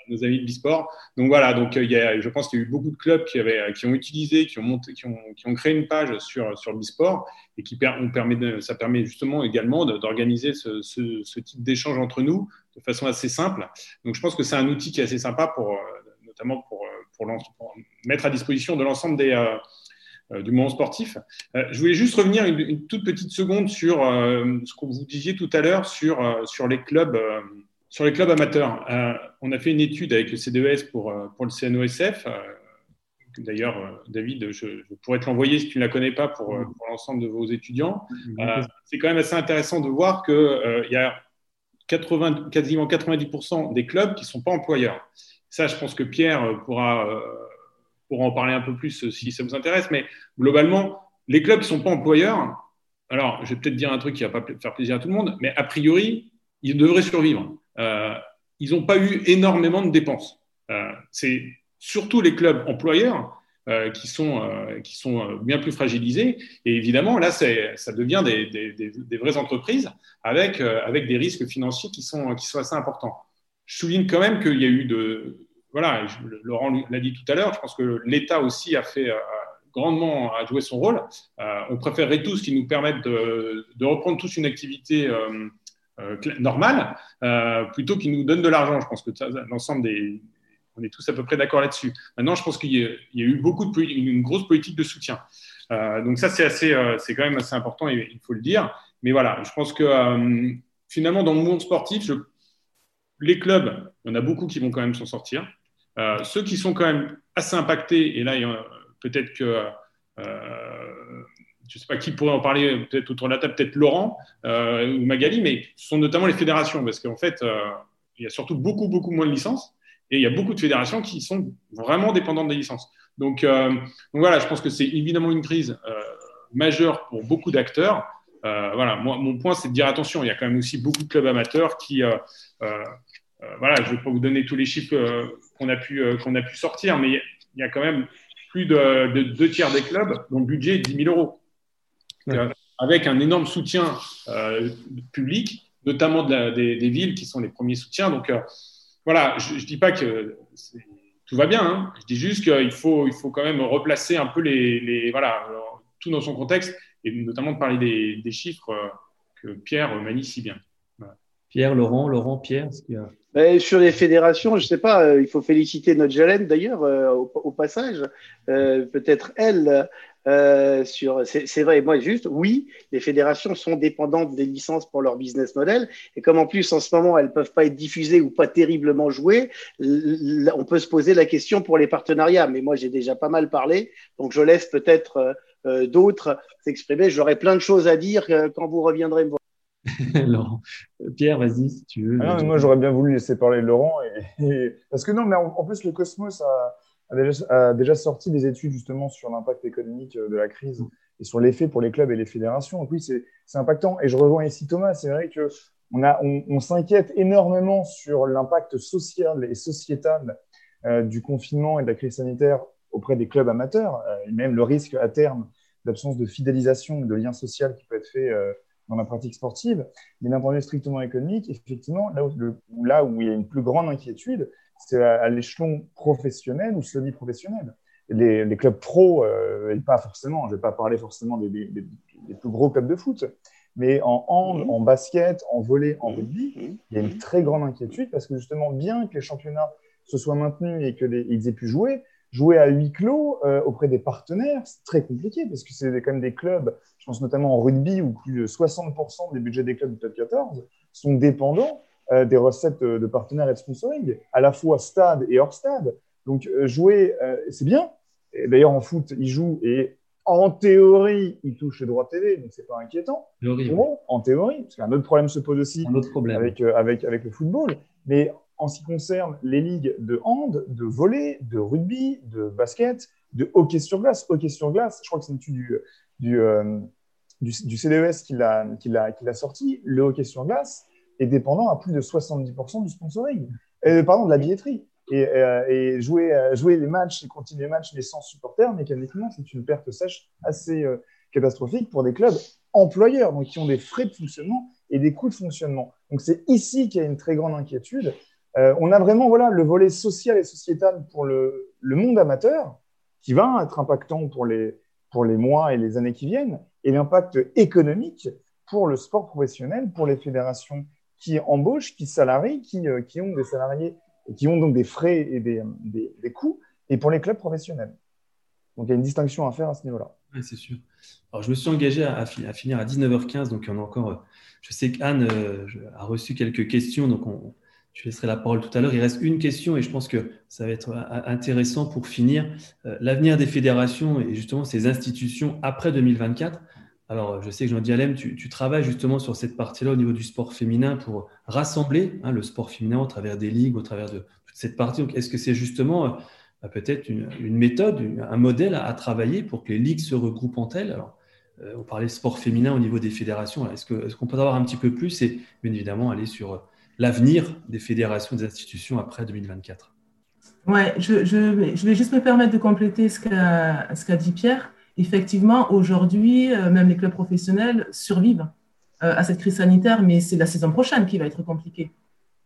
nos amis de Bisport. Donc voilà, donc il y a, je pense qu'il y a eu beaucoup de clubs qui, avaient, qui ont utilisé, qui ont, monté, qui ont, qui ont créé une page sur, sur Bisport et qui on permet de, ça permet justement également d'organiser ce, ce, ce, type d'échange entre nous de façon assez simple. Donc je pense que c'est un outil qui est assez sympa pour, notamment pour pour, mettre à disposition de l'ensemble des, euh, euh, du monde sportif. Euh, je voulais juste revenir une, toute petite seconde sur ce que vous disiez tout à l'heure sur, sur les clubs. sur les clubs amateurs, on a fait une étude avec le CDES pour, pour le CNOSF. D'ailleurs, David, je, pourrais te l'envoyer si tu ne la connais pas pour, pour l'ensemble de vos étudiants. c'est quand même assez intéressant de voir qu'il y a 80, quasiment 90% des clubs qui ne sont pas employeurs. Ça, je pense que Pierre euh, pourra, euh, pourra en parler un peu plus euh, si ça vous intéresse. Mais globalement, les clubs qui ne sont pas employeurs, alors je vais peut-être dire un truc qui ne va pas faire plaisir à tout le monde, mais a priori, ils devraient survivre. ils n'ont pas eu énormément de dépenses. c'est surtout les clubs employeurs qui, sont, qui sont bien plus fragilisés. Et évidemment, là, ça devient des, vraies entreprises avec, avec des risques financiers qui sont, qui sont assez importants. Je souligne quand même qu'il y a eu de, voilà, Laurent l'a dit tout à l'heure, je pense que l'État aussi a fait euh, grandement à jouer son rôle. Euh, on préférerait tous qu'ils nous permettent de, reprendre tous une activité euh, normale plutôt qu'ils nous donnent de l'argent. Je pense que l'ensemble des. On est tous à peu près d'accord là-dessus. Maintenant, je pense qu'il y, a eu beaucoup de une grosse politique de soutien. donc ça, c'est assez, c'est quand même assez important et il faut le dire. Mais voilà, je pense que finalement, dans le monde sportif, les clubs, il y en a beaucoup qui vont quand même s'en sortir. Euh, ceux qui sont quand même assez impactés, et là, peut-être que, euh, je ne sais pas qui pourrait en parler, peut-être autour de la table, peut-être Laurent euh, ou Magali, mais ce sont notamment les fédérations, parce qu'en fait, il y a surtout beaucoup, beaucoup moins de licences, et il y a beaucoup de fédérations qui sont vraiment dépendantes des licences. Donc, donc voilà, je pense que c'est évidemment une crise majeure pour beaucoup d'acteurs. voilà, moi, mon point, c'est de dire attention, il y a quand même aussi beaucoup de clubs amateurs qui, voilà, je ne vais pas vous donner tous les chiffres qu'on a, pu, euh, qu'on a pu sortir, mais il y a quand même plus de, deux tiers des clubs dont le budget est 10 000 euros. Euh, avec un énorme soutien euh, public, notamment des, villes qui sont les premiers soutiens. Donc voilà, je ne dis pas que tout va bien, hein. je dis juste qu'il faut, il faut quand même replacer un peu les, voilà, tout dans son contexte et notamment de parler des, chiffres que Pierre manie si bien. Pierre, Laurent, Laurent, Pierre, ce qu'il y a sur les fédérations, je sais pas, euh, il faut féliciter notre Jalène d'ailleurs euh, au, passage. Euh, Peut-être elle, sur. C'est vrai, moi juste, oui, les fédérations sont dépendantes des licences pour leur business model. Et comme en plus en ce moment elles peuvent pas être diffusées ou pas terriblement jouées, on peut se poser la question pour les partenariats. Mais moi j'ai déjà pas mal parlé, donc je laisse peut-être d'autres s'exprimer. J'aurai plein de choses à dire quand vous reviendrez me voir. Laurent. Pierre, vas-y si tu veux. Ah non, moi, j'aurais bien voulu laisser parler Laurent. Et, Parce que non, mais en, plus, le Cosmos a, a, déjà, a, déjà, sorti des études justement sur l'impact économique de la crise et sur l'effet pour les clubs et les fédérations. Donc oui, c'est impactant. Et je rejoins ici Thomas. C'est vrai que on, a, on, on s'inquiète énormément sur l'impact social et sociétal euh, du confinement et de la crise sanitaire auprès des clubs amateurs, euh, et même le risque à terme d'absence de fidélisation, de lien social qui peut être fait euh, dans la pratique sportive. Mais d'un point de vue strictement économique, effectivement, là où, le, là où il y a une plus grande inquiétude, c'est à, à l'échelon professionnel ou semi-professionnel. Les, les, clubs pro, euh, et pas forcément, je ne vais pas parler forcément des, des, des, plus gros clubs de foot, mais en hand, mmh. en basket, en volley, en rugby, mmh. il y a une très grande inquiétude parce que justement, bien que les championnats se soient maintenus et qu'ils aient pu jouer, jouer à huis clos euh, auprès des partenaires, c'est très compliqué parce que c'est quand même des clubs, je pense notamment en rugby, où plus de 60% des budgets des clubs du top 14 sont dépendants euh, des recettes de partenaires et de sponsoring, à la fois stade et hors stade. Donc euh, jouer, euh, c'est bien. D'ailleurs, en foot, ils jouent et en théorie, ils touchent les droits TV, donc c'est pas inquiétant. Bon, en théorie, parce qu'un autre problème se pose aussi avec, euh, avec, avec le football. Mais en ce qui concerne les ligues de hand, de volley, de rugby, de basket, de hockey sur glace. Hockey sur glace, je crois que c'est une étude du, euh, CDES qui l'a sorti. Le hockey sur glace est dépendant à plus de 70% du sponsoring, euh, pardon, de la billetterie. Et, euh, jouer, jouer les matchs et continuer les matchs mais sans supporters, mécaniquement, c'est une perte sèche assez catastrophique pour des clubs employeurs, donc qui ont des frais de fonctionnement et des coûts de fonctionnement. Donc c'est ici qu'il y a une très grande inquiétude. Euh, on a vraiment voilà, le volet social et sociétal pour le, le, monde amateur, qui va être impactant pour les, pour les mois et les années qui viennent, et l'impact économique pour le sport professionnel, pour les fédérations qui embauchent, qui salarient, qui, euh, qui ont des salariés qui ont donc des frais et des, des, des, coûts, et pour les clubs professionnels. Donc il y a une distinction à faire à ce niveau-là. Oui, c'est sûr. Alors je me suis engagé à, finir à 19h15, donc on a encore. Je sais qu'Anne euh, a reçu quelques questions, donc on, je laisserai la parole tout à l'heure. Il reste une question et je pense que ça va être intéressant pour finir. Euh, L'avenir des fédérations et justement ces institutions après 2024. Alors, je sais que Jean Dialem, tu, tu, travailles justement sur cette partie-là au niveau du sport féminin pour rassembler hein, le sport féminin au travers des ligues, au travers de toute cette partie. Donc, est-ce que c'est justement euh, peut-être une, méthode, un modèle à, travailler pour que les ligues se regroupent en elles? Alors, euh, on parlait sport féminin au niveau des fédérations. Est-ce qu'on peut avoir un petit peu plus et bien évidemment aller sur l'avenir des fédérations, des institutions après 2024 Ouais, je, je, je, vais juste me permettre de compléter ce qu'a dit Pierre. Effectivement, aujourd'hui, euh, même les clubs professionnels survivent euh, à cette crise sanitaire, mais c'est la saison prochaine qui va être compliquée,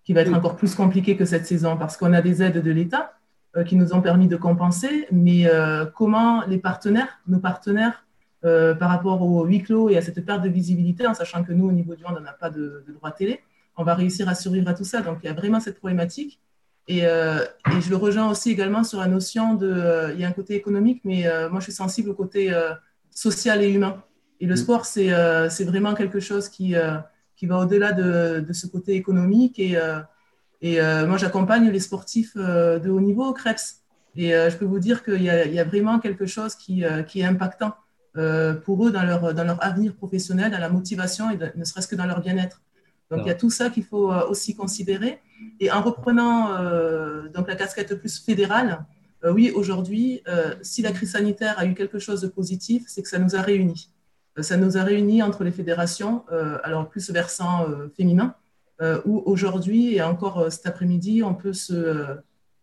qui va être encore plus compliquée que cette saison, parce qu'on a des aides de l'État euh, qui nous ont permis de compenser, mais comment les partenaires, nos partenaires, par rapport au huis clos et à cette perte de visibilité, en sachant que nous, au niveau du monde, on n'a pas de, de droit télé, on va réussir à survivre à tout ça. Donc, il y a vraiment cette problématique. Et, euh, et, je le rejoins aussi également sur la notion de. Euh, il y a un côté économique, mais euh, moi, je suis sensible au côté social et humain. Et le sport, c'est vraiment quelque chose qui, qui va au-delà de, de, ce côté économique. Et, et moi, j'accompagne les sportifs de haut niveau au CREPS. Et je peux vous dire qu'il y, y, a vraiment quelque chose qui, qui est impactant pour eux dans leur, dans leur avenir professionnel, dans la motivation et de, ne serait-ce que dans leur bien-être. Donc, il y a tout ça qu'il faut aussi considérer. Et en reprenant euh, donc la casquette plus fédérale, euh, oui, aujourd'hui, euh, si la crise sanitaire a eu quelque chose de positif, c'est que ça nous a réunis. ça nous a réunis entre les fédérations, alors plus versant féminin, où aujourd'hui et encore cet après-midi, on, peut se,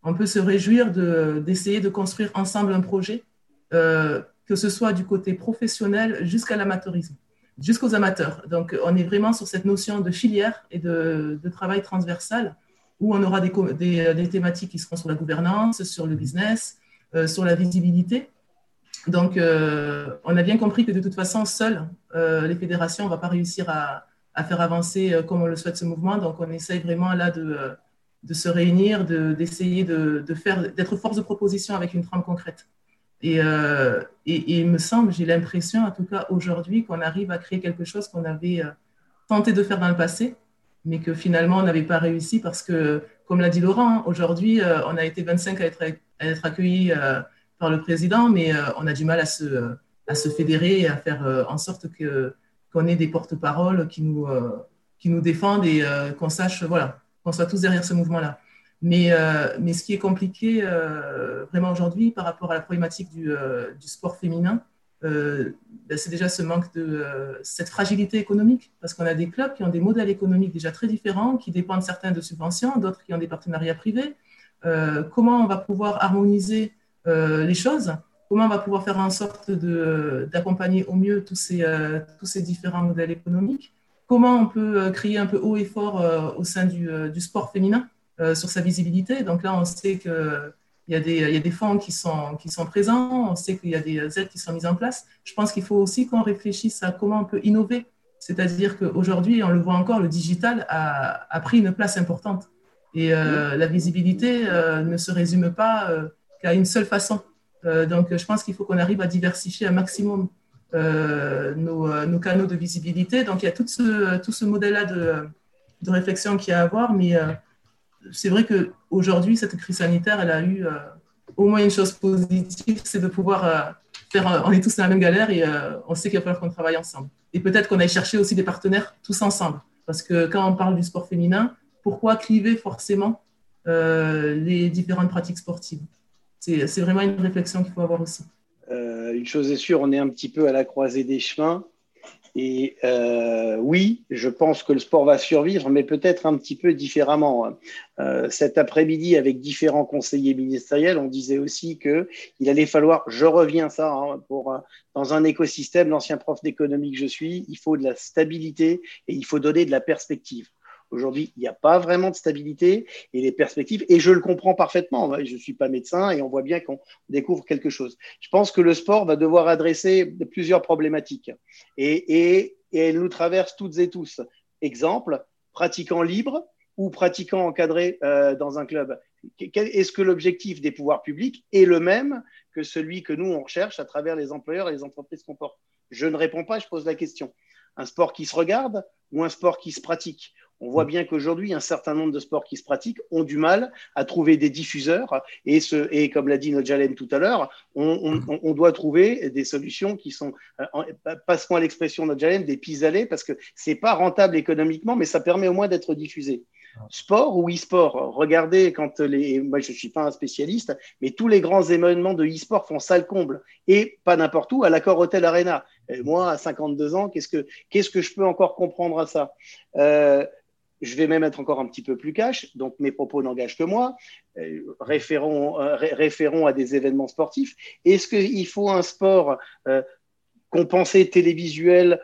on peut se réjouir d'essayer de, de, construire ensemble un projet, que ce soit du côté professionnel jusqu'à l'amateurisme jusqu'aux amateurs. Donc, on est vraiment sur cette notion de filière et de, travail transversal où on aura des, des, thématiques qui seront sur la gouvernance, sur le business, euh, sur la visibilité. Donc, euh, on a bien compris que de toute façon, seules euh, les fédérations, on ne va pas réussir à, à faire avancer comme on le souhaite ce mouvement. Donc, on essaye vraiment là de, de se réunir, d'essayer de, d'être force de proposition avec une trame concrète. Et, et, il me semble, j'ai l'impression, en tout cas aujourd'hui, qu'on arrive à créer quelque chose qu'on avait tenté de faire dans le passé, mais que finalement on n'avait pas réussi parce que, comme l'a dit Laurent, hein, aujourd'hui on a été 25 à être, à être accueillis par le président, mais euh, on a du mal à se, à se fédérer et à faire euh, en sorte que, qu'on ait des porte-paroles qui nous, euh, qui nous défendent et qu'on sache, voilà, qu'on soit tous derrière ce mouvement-là. Mais, mais ce qui est compliqué vraiment aujourd'hui par rapport à la problématique du, du sport féminin, ben, c'est déjà ce manque de cette fragilité économique, parce qu'on a des clubs qui ont des modèles économiques déjà très différents, qui dépendent certains de subventions, d'autres qui ont des partenariats privés. comment on va pouvoir harmoniser euh, les choses, comment on va pouvoir faire en sorte d'accompagner au mieux tous ces, euh, différents modèles économiques, comment on peut euh, crier un peu haut et fort au sein du sport féminin? Sur sa visibilité. Donc là, on sait qu'il y, a des, il y a des fonds qui sont, qui sont présents, on sait qu'il y a des aides qui sont mises en place. Je pense qu'il faut aussi qu'on réfléchisse à comment on peut innover. C'est-à-dire qu'aujourd'hui, on le voit encore, le digital a, a pris une place importante. Et la visibilité ne se résume pas qu'à une seule façon. Euh, donc, je pense qu'il faut qu'on arrive à diversifier un maximum euh, nos, euh, nos, canaux de visibilité. Donc, il y a tout ce, tout ce modèle-là de, de, réflexion qu'il y a à avoir, mais c'est vrai qu'aujourd'hui, cette crise sanitaire, elle a eu au moins une chose positive, c'est de pouvoir faire, on est tous dans la même galère et on sait qu'il va falloir qu'on travaille ensemble. Et peut-être qu'on aille chercher aussi des partenaires tous ensemble. Parce que quand on parle du sport féminin, pourquoi cliver forcément les différentes pratiques sportives? C'est vraiment une réflexion qu'il faut avoir aussi. Euh, une chose est sûre, on est un petit peu à la croisée des chemins. Et euh, oui, je pense que le sport va survivre, mais peut-être un petit peu différemment. Euh, cet après-midi, avec différents conseillers ministériels, on disait aussi que il allait falloir, je reviens ça, hein, pour dans un écosystème, l'ancien prof d'économie que je suis, il faut de la stabilité et il faut donner de la perspective. Aujourd'hui, il n'y a pas vraiment de stabilité et les perspectives, et je le comprends parfaitement, je ne suis pas médecin et on voit bien qu'on découvre quelque chose. Je pense que le sport va devoir adresser plusieurs problématiques et, et, elles nous traversent toutes et tous. Exemple, pratiquant libre ou pratiquant encadré euh, dans un club. Est-ce que l'objectif des pouvoirs publics est le même que celui que nous, on recherche à travers les employeurs et les entreprises qu'on porte? Je ne réponds pas, je pose la question. Un sport qui se regarde ou un sport qui se pratique? On voit bien qu'aujourd'hui, un certain nombre de sports qui se pratiquent ont du mal à trouver des diffuseurs. Et, ce, et comme l'a dit Nodjalem tout à l'heure, on, doit trouver des solutions qui sont, euh, passons à l'expression Nodjalem, des pis-aller, parce que c'est pas rentable économiquement, mais ça permet au moins d'être diffusé. Sport ou e-sport Regardez quand les. Moi, je ne suis pas un spécialiste, mais tous les grands événements de e-sport font salle comble. Et pas n'importe où, à l'accord Hotel Arena. moi, à 52 ans, qu'est-ce que, qu'est-ce que je peux encore comprendre à ça? Euh, je vais même être encore un petit peu plus cash, donc mes propos n'engagent que moi. Euh, référons, euh, référons, à des événements sportifs. Est-ce qu'il faut un sport euh, compensé télévisuel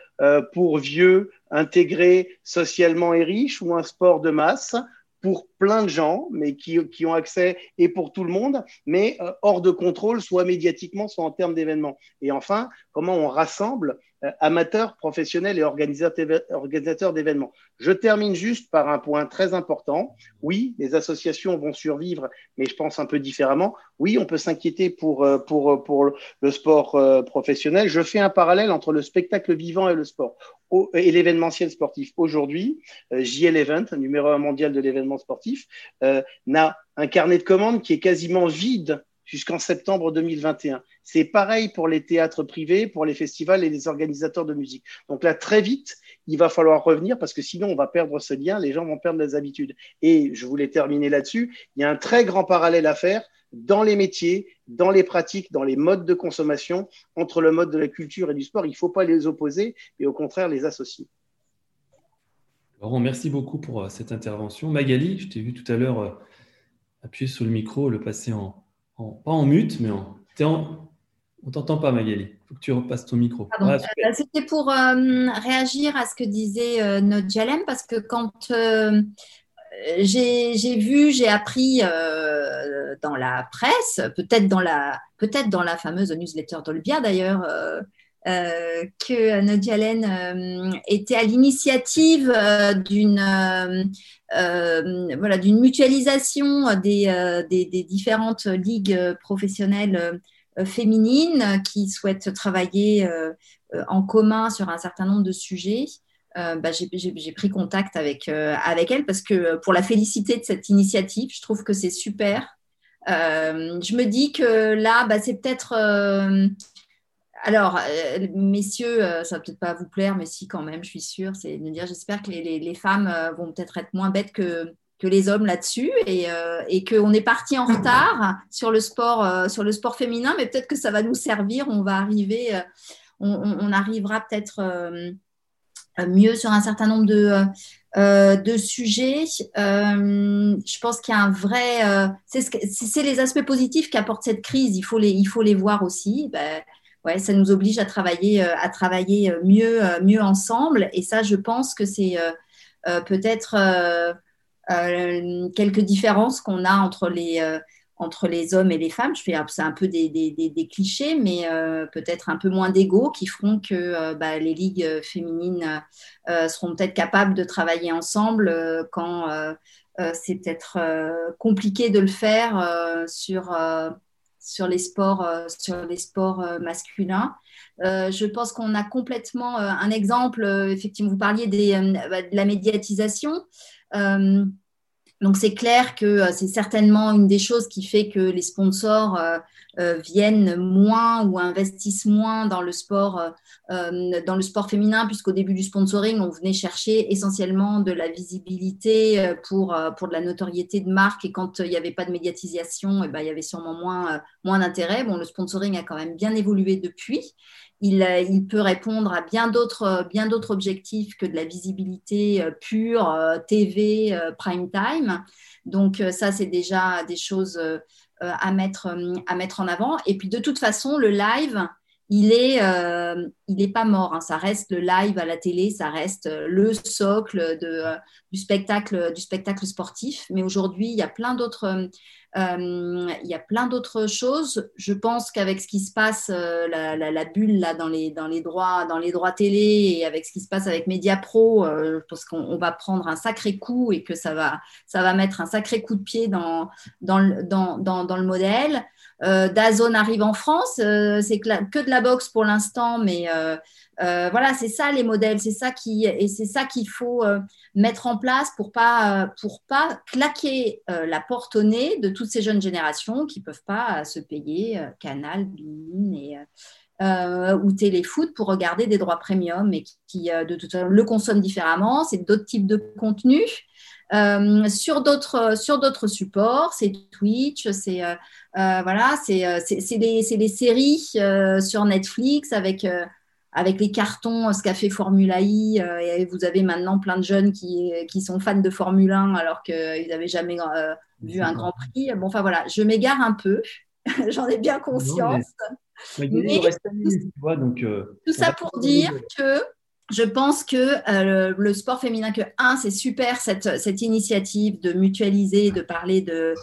pour vieux, intégré socialement et riche, ou un sport de masse pour plein de gens, mais qui, ont accès et pour tout le monde, mais hors de contrôle, soit médiatiquement, soit en termes d'événements? Et enfin, comment on rassemble amateurs, professionnels et organisateurs d'événements. Je termine juste par un point très important. Oui, les associations vont survivre, mais je pense un peu différemment. Oui, on peut s'inquiéter pour, euh, pour, pour le sport euh, professionnel. Je fais un parallèle entre le spectacle vivant et le sport et l'événementiel sportif. Aujourd'hui, JL Event, numéro un mondial de l'événement sportif, n'a un carnet de commandes qui est quasiment vide jusqu'en septembre 2021. C'est pareil pour les théâtres privés, pour les festivals et les organisateurs de musique. Donc là, très vite, il va falloir revenir parce que sinon, on va perdre ce lien, les gens vont perdre les habitudes. Et je voulais terminer là-dessus, il y a un très grand parallèle à faire dans les métiers, dans les pratiques, dans les modes de consommation entre le mode de la culture et du sport. Il ne faut pas les opposer, mais au contraire les associer. Laurent, merci beaucoup pour euh, cette intervention. Magali, je t'ai vu tout à l'heure euh, appuyer sur le micro, le passer en, pas en mute, mais en, en on t'entend pas, Magali. Il faut que tu repasses ton micro. Ah, euh, c'était pour euh, réagir à ce que disait euh, notre Jalem, parce que quand j'ai vu, j'ai appris dans la presse, peut-être dans la, peut dans la fameuse newsletter d'Olbia d'ailleurs, que Nadia Allen était à l'initiative d'une voilà, d'une mutualisation des, des, différentes ligues professionnelles féminines qui souhaitent travailler en commun sur un certain nombre de sujets. bah, j'ai pris contact avec, avec elle parce que pour la féliciter de cette initiative, je trouve que c'est super. Euh, je me dis que là, bah, c'est peut-être. Euh, alors, euh, messieurs, ça va peut-être pas vous plaire, mais si quand même, je suis sûre. C'est de dire, j'espère que les, femmes vont peut-être être moins bêtes que, les hommes là-dessus et, et qu'on est parti en retard sur le sport, sur féminin, mais peut-être que ça va nous servir. On va arriver, on, arrivera peut-être mieux sur un certain nombre de, euh, sujets. Euh, je pense qu'il y a un vrai. Euh, c'est les aspects positifs qu'apporte cette crise. Il faut les, il faut les voir aussi. Ben, ouais, ça nous oblige à travailler, à travailler mieux, mieux ensemble. Et ça, je pense que c'est peut-être quelques différences qu'on a entre les entre les hommes et les femmes. Je fais c'est un peu des, des, clichés, mais euh, peut-être un peu moins d'ego qui feront que euh, bah, les ligues féminines euh, seront peut-être capables de travailler ensemble quand c'est peut-être compliqué de le faire sur, sur les sports, les sports masculins. je pense qu'on a complètement un exemple, effectivement, vous parliez des, de la médiatisation. Donc c'est clair que euh, c'est certainement une des choses qui fait que les sponsors euh, euh, viennent moins ou investissent moins dans le sport, dans le sport féminin, puisqu'au début du sponsoring, on venait chercher essentiellement de la visibilité pour, pour de la notoriété de marque. Et quand il n'y avait pas de médiatisation, et eh ben, il y avait sûrement moins, moins d'intérêt. Bon, le sponsoring a quand même bien évolué depuis. Euh, il, peut répondre à bien d'autres, euh, bien d'autres objectifs que de la visibilité euh, pure, TV, prime time. Donc ça, c'est déjà des choses à mettre, à mettre en avant. Et puis de toute façon, le live, il est, il est pas mort. Hein. Ça reste le live à la télé, ça reste le socle de, du spectacle, du spectacle sportif. Mais aujourd'hui, il y a plein d'autres il y a plein d'autres choses. Je pense qu'avec ce qui se passe, euh, la, bulle là, dans, les, droits, dans les droits télé et avec ce qui se passe avec Mediapro, euh, je pense qu'on va prendre un sacré coup et que ça va, mettre un sacré coup de pied dans, le modèle. Euh, Dazone arrive en France, c'est que, de la boxe pour l'instant, mais euh, voilà, c'est ça les modèles, c'est ça qui et c'est ça qu'il faut euh, mettre en place pour pas pour pas claquer euh, la porte au nez de toutes ces jeunes générations qui peuvent pas se payer Canal, Bein et ou Téléfoot pour regarder des droits premium et qui, de toute façon le consomment différemment. C'est d'autres types de contenus. sur d'autres sur d'autres supports, c'est Twitch, c'est voilà, c'est les, les, séries sur Netflix avec avec les cartons, ce qu'a fait Formula I, euh, et vous avez maintenant plein de jeunes qui, qui sont fans de Formule 1 alors qu'ils n'avaient jamais euh, vu un Grand Prix. Bon, enfin voilà, je m'égare un peu, j'en ai bien conscience. tout ça pour dire que je pense que euh, le, sport féminin, que un, c'est super cette, cette, initiative de mutualiser, de parler de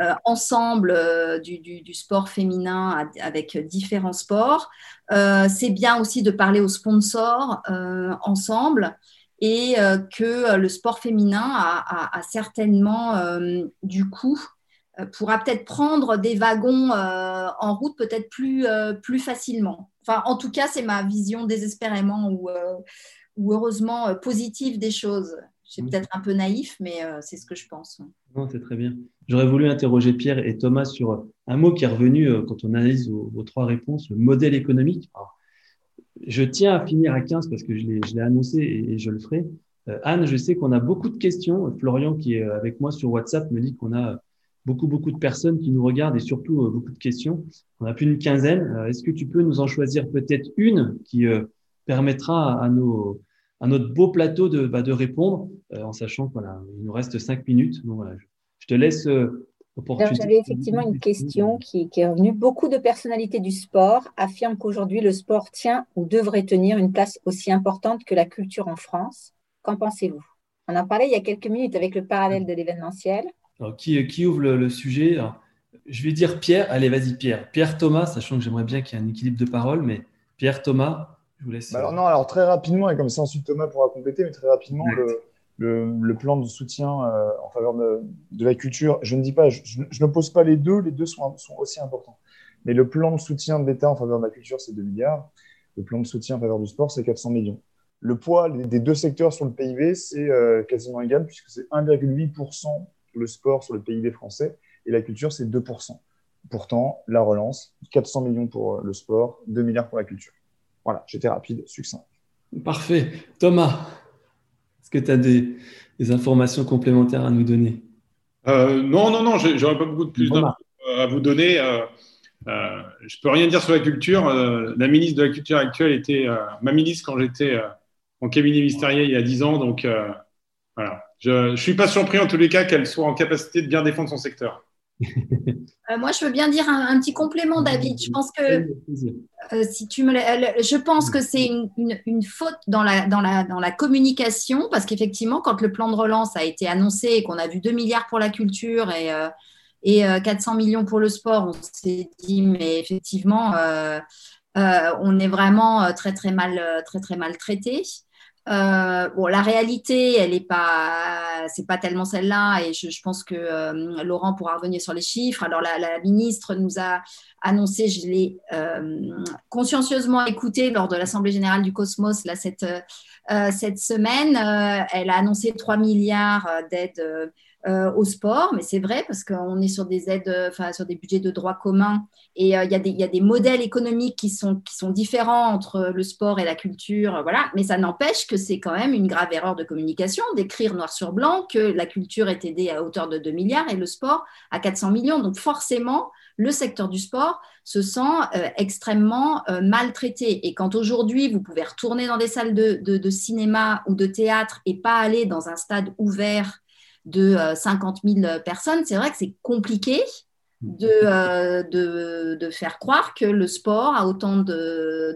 euh, ensemble euh, du, du, sport féminin avec différents sports. c'est bien aussi de parler aux sponsors ensemble et que le sport féminin a, a certainement du coup pourra peut-être prendre des wagons en route peut-être plus, plus facilement. Enfin, en tout cas, c'est ma vision désespérément ou, euh, ou heureusement euh, positive des choses. C'est mmh. peut-être un peu naïf, mais euh, c'est ce que je pense. Non, c'est très bien. J'aurais voulu interroger Pierre et Thomas sur un mot qui est revenu quand on analyse vos, trois réponses, le modèle économique. je tiens à finir à 15 parce que je l'ai annoncé et, je le ferai. Anne, je sais qu'on a beaucoup de questions. Florian, qui est avec moi sur WhatsApp, me dit qu'on a beaucoup, beaucoup de personnes qui nous regardent et surtout euh, beaucoup de questions. On a plus d'une quinzaine. Euh, est-ce que tu peux nous en choisir peut-être une qui euh, permettra à, nos, à notre beau plateau de, bah, de répondre en sachant qu'il voilà, nous reste cinq minutes. Donc, voilà, je te laisse J'avais effectivement une question qui, qui, est revenue. Beaucoup de personnalités du sport affirment qu'aujourd'hui, le sport tient ou devrait tenir une place aussi importante que la culture en France. Qu'en pensez-vous? On en parlait il y a quelques minutes avec le parallèle de l'événementiel. Alors, qui, qui ouvre le, sujet Je vais dire Pierre. Allez, vas-y, Pierre. Pierre Thomas, sachant que j'aimerais bien qu'il y ait un équilibre de parole, mais Pierre, Thomas, je vous laisse. Bah alors, non, alors très rapidement, et comme ça ensuite Thomas pourra compléter, mais très rapidement, le, le, le, plan de soutien euh, en faveur de, de, la culture, je ne dis pas, je, je n'oppose pas les deux, les deux sont, sont, aussi importants. Mais le plan de soutien de l'État en faveur de la culture, c'est 2 milliards. Le plan de soutien en faveur du sport, c'est 400 millions. Le poids des deux secteurs sur le PIB, c'est euh, quasiment égal, puisque c'est 1,8% pour le sport sur le PIB français, et la culture, c'est 2%. Pourtant, la relance, 400 millions pour euh, le sport, 2 milliards pour la culture. Voilà, j'étais rapide, succinct. Parfait. Thomas, est-ce que tu as des, des, informations complémentaires à nous donner? Euh, Non, non, non, j'aurais pas beaucoup de plus d'infos à vous donner. Euh, euh, je peux rien dire sur la culture. Euh, la ministre de la Culture actuelle était euh, ma ministre quand j'étais en cabinet ministériel il y a 10 ans. Donc voilà. Je ne suis pas surpris en tous les cas qu'elle soit en capacité de bien défendre son secteur. Euh, moi, je veux bien dire un, petit complément, David. Je pense que euh, si tu me, je pense que c'est une, faute dans la, dans la, dans la communication, parce qu'effectivement, quand le plan de relance a été annoncé et qu'on a vu 2 milliards pour la culture et, euh, et 400 millions pour le sport, on s'est dit, mais effectivement, euh, on est vraiment très très mal, très très mal traité. Euh, bon, la réalité, elle est pas, c'est pas tellement celle-là, et je, je pense que euh, Laurent pourra revenir sur les chiffres. Alors, la, la ministre nous a annoncé, je l'ai euh, consciencieusement écouté lors de l'Assemblée générale du Cosmos là, cette, euh, cette semaine. Euh, elle a annoncé 3 milliards d'aides euh, au sport, mais c'est vrai parce qu'on est sur des aides, enfin sur des budgets de droit commun et il y, y, a des modèles économiques qui sont, qui sont différents entre le sport et la culture, voilà. Mais ça n'empêche que c'est quand même une grave erreur de communication d'écrire noir sur blanc que la culture est aidée à hauteur de 2 milliards et le sport à 400 millions. Donc forcément, le secteur du sport se sent euh, extrêmement euh, maltraité. Et quand aujourd'hui, vous pouvez retourner dans des salles de, de, de cinéma ou de théâtre et pas aller dans un stade ouvert de 50 euh, 000 personnes, c'est vrai que c'est compliqué de, euh, de, de, faire croire que le sport a autant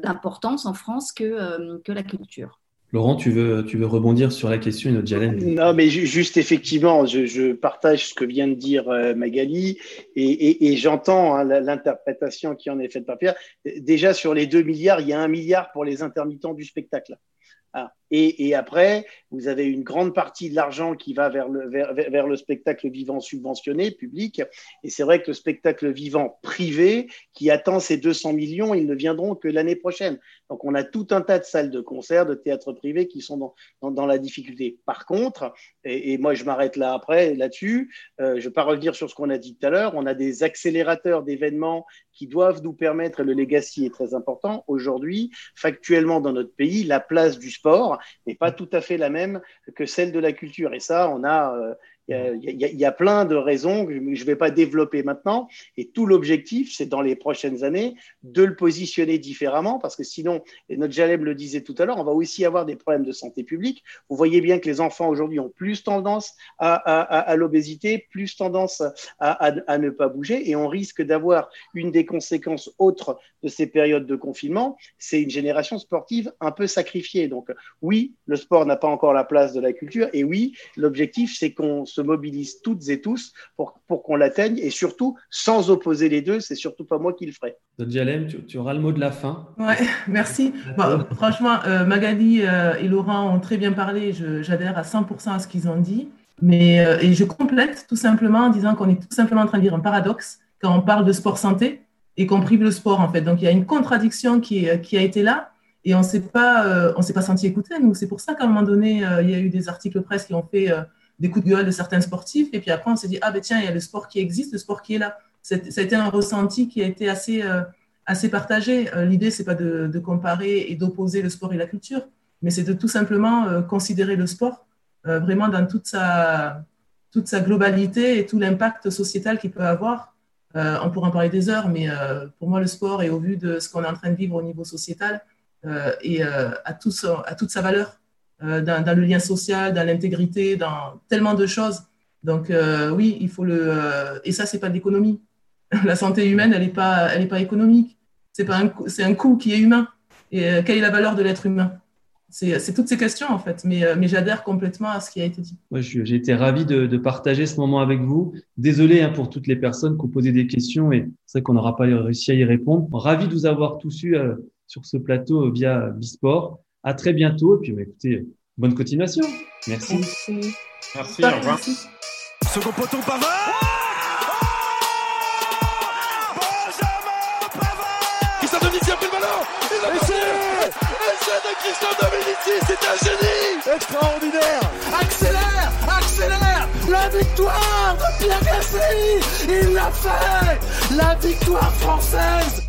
d'importance en France que, euh, que la culture. Laurent, tu veux, tu veux rebondir sur la question de Jalen Non, mais juste effectivement, je, je, partage ce que vient de dire Magali et, et, et j'entends hein, l'interprétation qui en est faite par Pierre. Déjà, sur les 2 milliards, il y a un milliard pour les intermittents du spectacle. Ah. Et, et, après, vous avez une grande partie de l'argent qui va vers le, vers, le, spectacle vivant subventionné, public. Et c'est vrai que le spectacle vivant privé, qui attend ces 200 millions, ils ne viendront que l'année prochaine. Donc, on a tout un tas de salles de concert, de théâtres privés qui sont dans, dans, dans la difficulté. Par contre, et, et moi je m'arrête là après, là-dessus, euh, je ne vais pas revenir sur ce qu'on a dit tout à l'heure, on a des accélérateurs d'événements qui doivent nous permettre, et le legacy est très important, aujourd'hui, factuellement dans notre pays, la place du sport n'est pas tout à fait la même que celle de la culture. Et ça, on a, euh, il y, a, plein de raisons que je ne vais pas développer maintenant. Et tout l'objectif, c'est dans les prochaines années de le positionner différemment, parce que sinon, et notre Jaleb le disait tout à l'heure, on va aussi avoir des problèmes de santé publique. Vous voyez bien que les enfants aujourd'hui ont plus tendance à, à l'obésité, plus tendance à, ne pas bouger, et on risque d'avoir une des conséquences autres de ces périodes de confinement, c'est une génération sportive un peu sacrifiée. Donc oui, le sport n'a pas encore la place de la culture, et oui, l'objectif, c'est qu'on se mobilisent toutes et tous pour, pour qu'on l'atteigne et surtout sans opposer les deux. C'est surtout pas moi qui le ferai. Jalem, tu, tu, auras le mot de la fin. Ouais, merci. Bon, franchement, euh, Magali euh, et Laurent ont très bien parlé. J'adhère à 100% à ce qu'ils ont dit. Mais, euh, et je complète tout simplement en disant qu'on est tout simplement en train de dire un paradoxe quand on parle de sport santé et qu'on prive le sport en fait. Donc il y a une contradiction qui, qui a été là et on ne s'est pas, on s'est pas senti écouté. Nous, c'est pour ça qu'à un moment donné, il y a eu des articles presse qui ont fait des coups de gueule de certains sportifs. Et puis après, on s'est dit, ah ben tiens, il y a le sport qui existe, le sport qui est là. Ça a été un ressenti qui a été assez, euh, assez partagé. Euh, L'idée, c'est pas de, de, comparer et d'opposer le sport et la culture, mais c'est de tout simplement euh, considérer le sport euh, vraiment dans toute sa, toute sa globalité et tout l'impact sociétal qu'il peut avoir. On pourra en parler des heures, mais pour moi, le sport, et au vu de ce qu'on est en train de vivre au niveau sociétal, et à, tout à toute sa valeur euh, dans, le lien social, dans l'intégrité, dans tellement de choses. Donc euh, oui, il faut le euh, et ça c'est pas d'économie. La santé humaine, elle n'est pas, pas économique. C'est un, un coût qui est humain. Et quelle est la valeur de l'être humain? C'est, toutes ces questions en fait, mais, j'adhère complètement à ce qui a été dit. Ouais, j'ai été ravi de, de, partager ce moment avec vous. Désolé hein, pour toutes les personnes qui ont posé des questions et c'est vrai qu'on n'aura pas réussi à y répondre. Ravi de vous avoir tous eu sur ce plateau via Bisport. À très bientôt. Et puis, bah, écoutez, bonne continuation. Merci. Merci. Merci, au revoir. Second poteau Pavard Benjamin Pavard Christophe Dominici a pris le ballon. Il a passé Essai de Christophe Dominici, c'est un génie. Extraordinaire. Accélère Accélère. La victoire de Pierre Gasly. Il l'a fait. La victoire française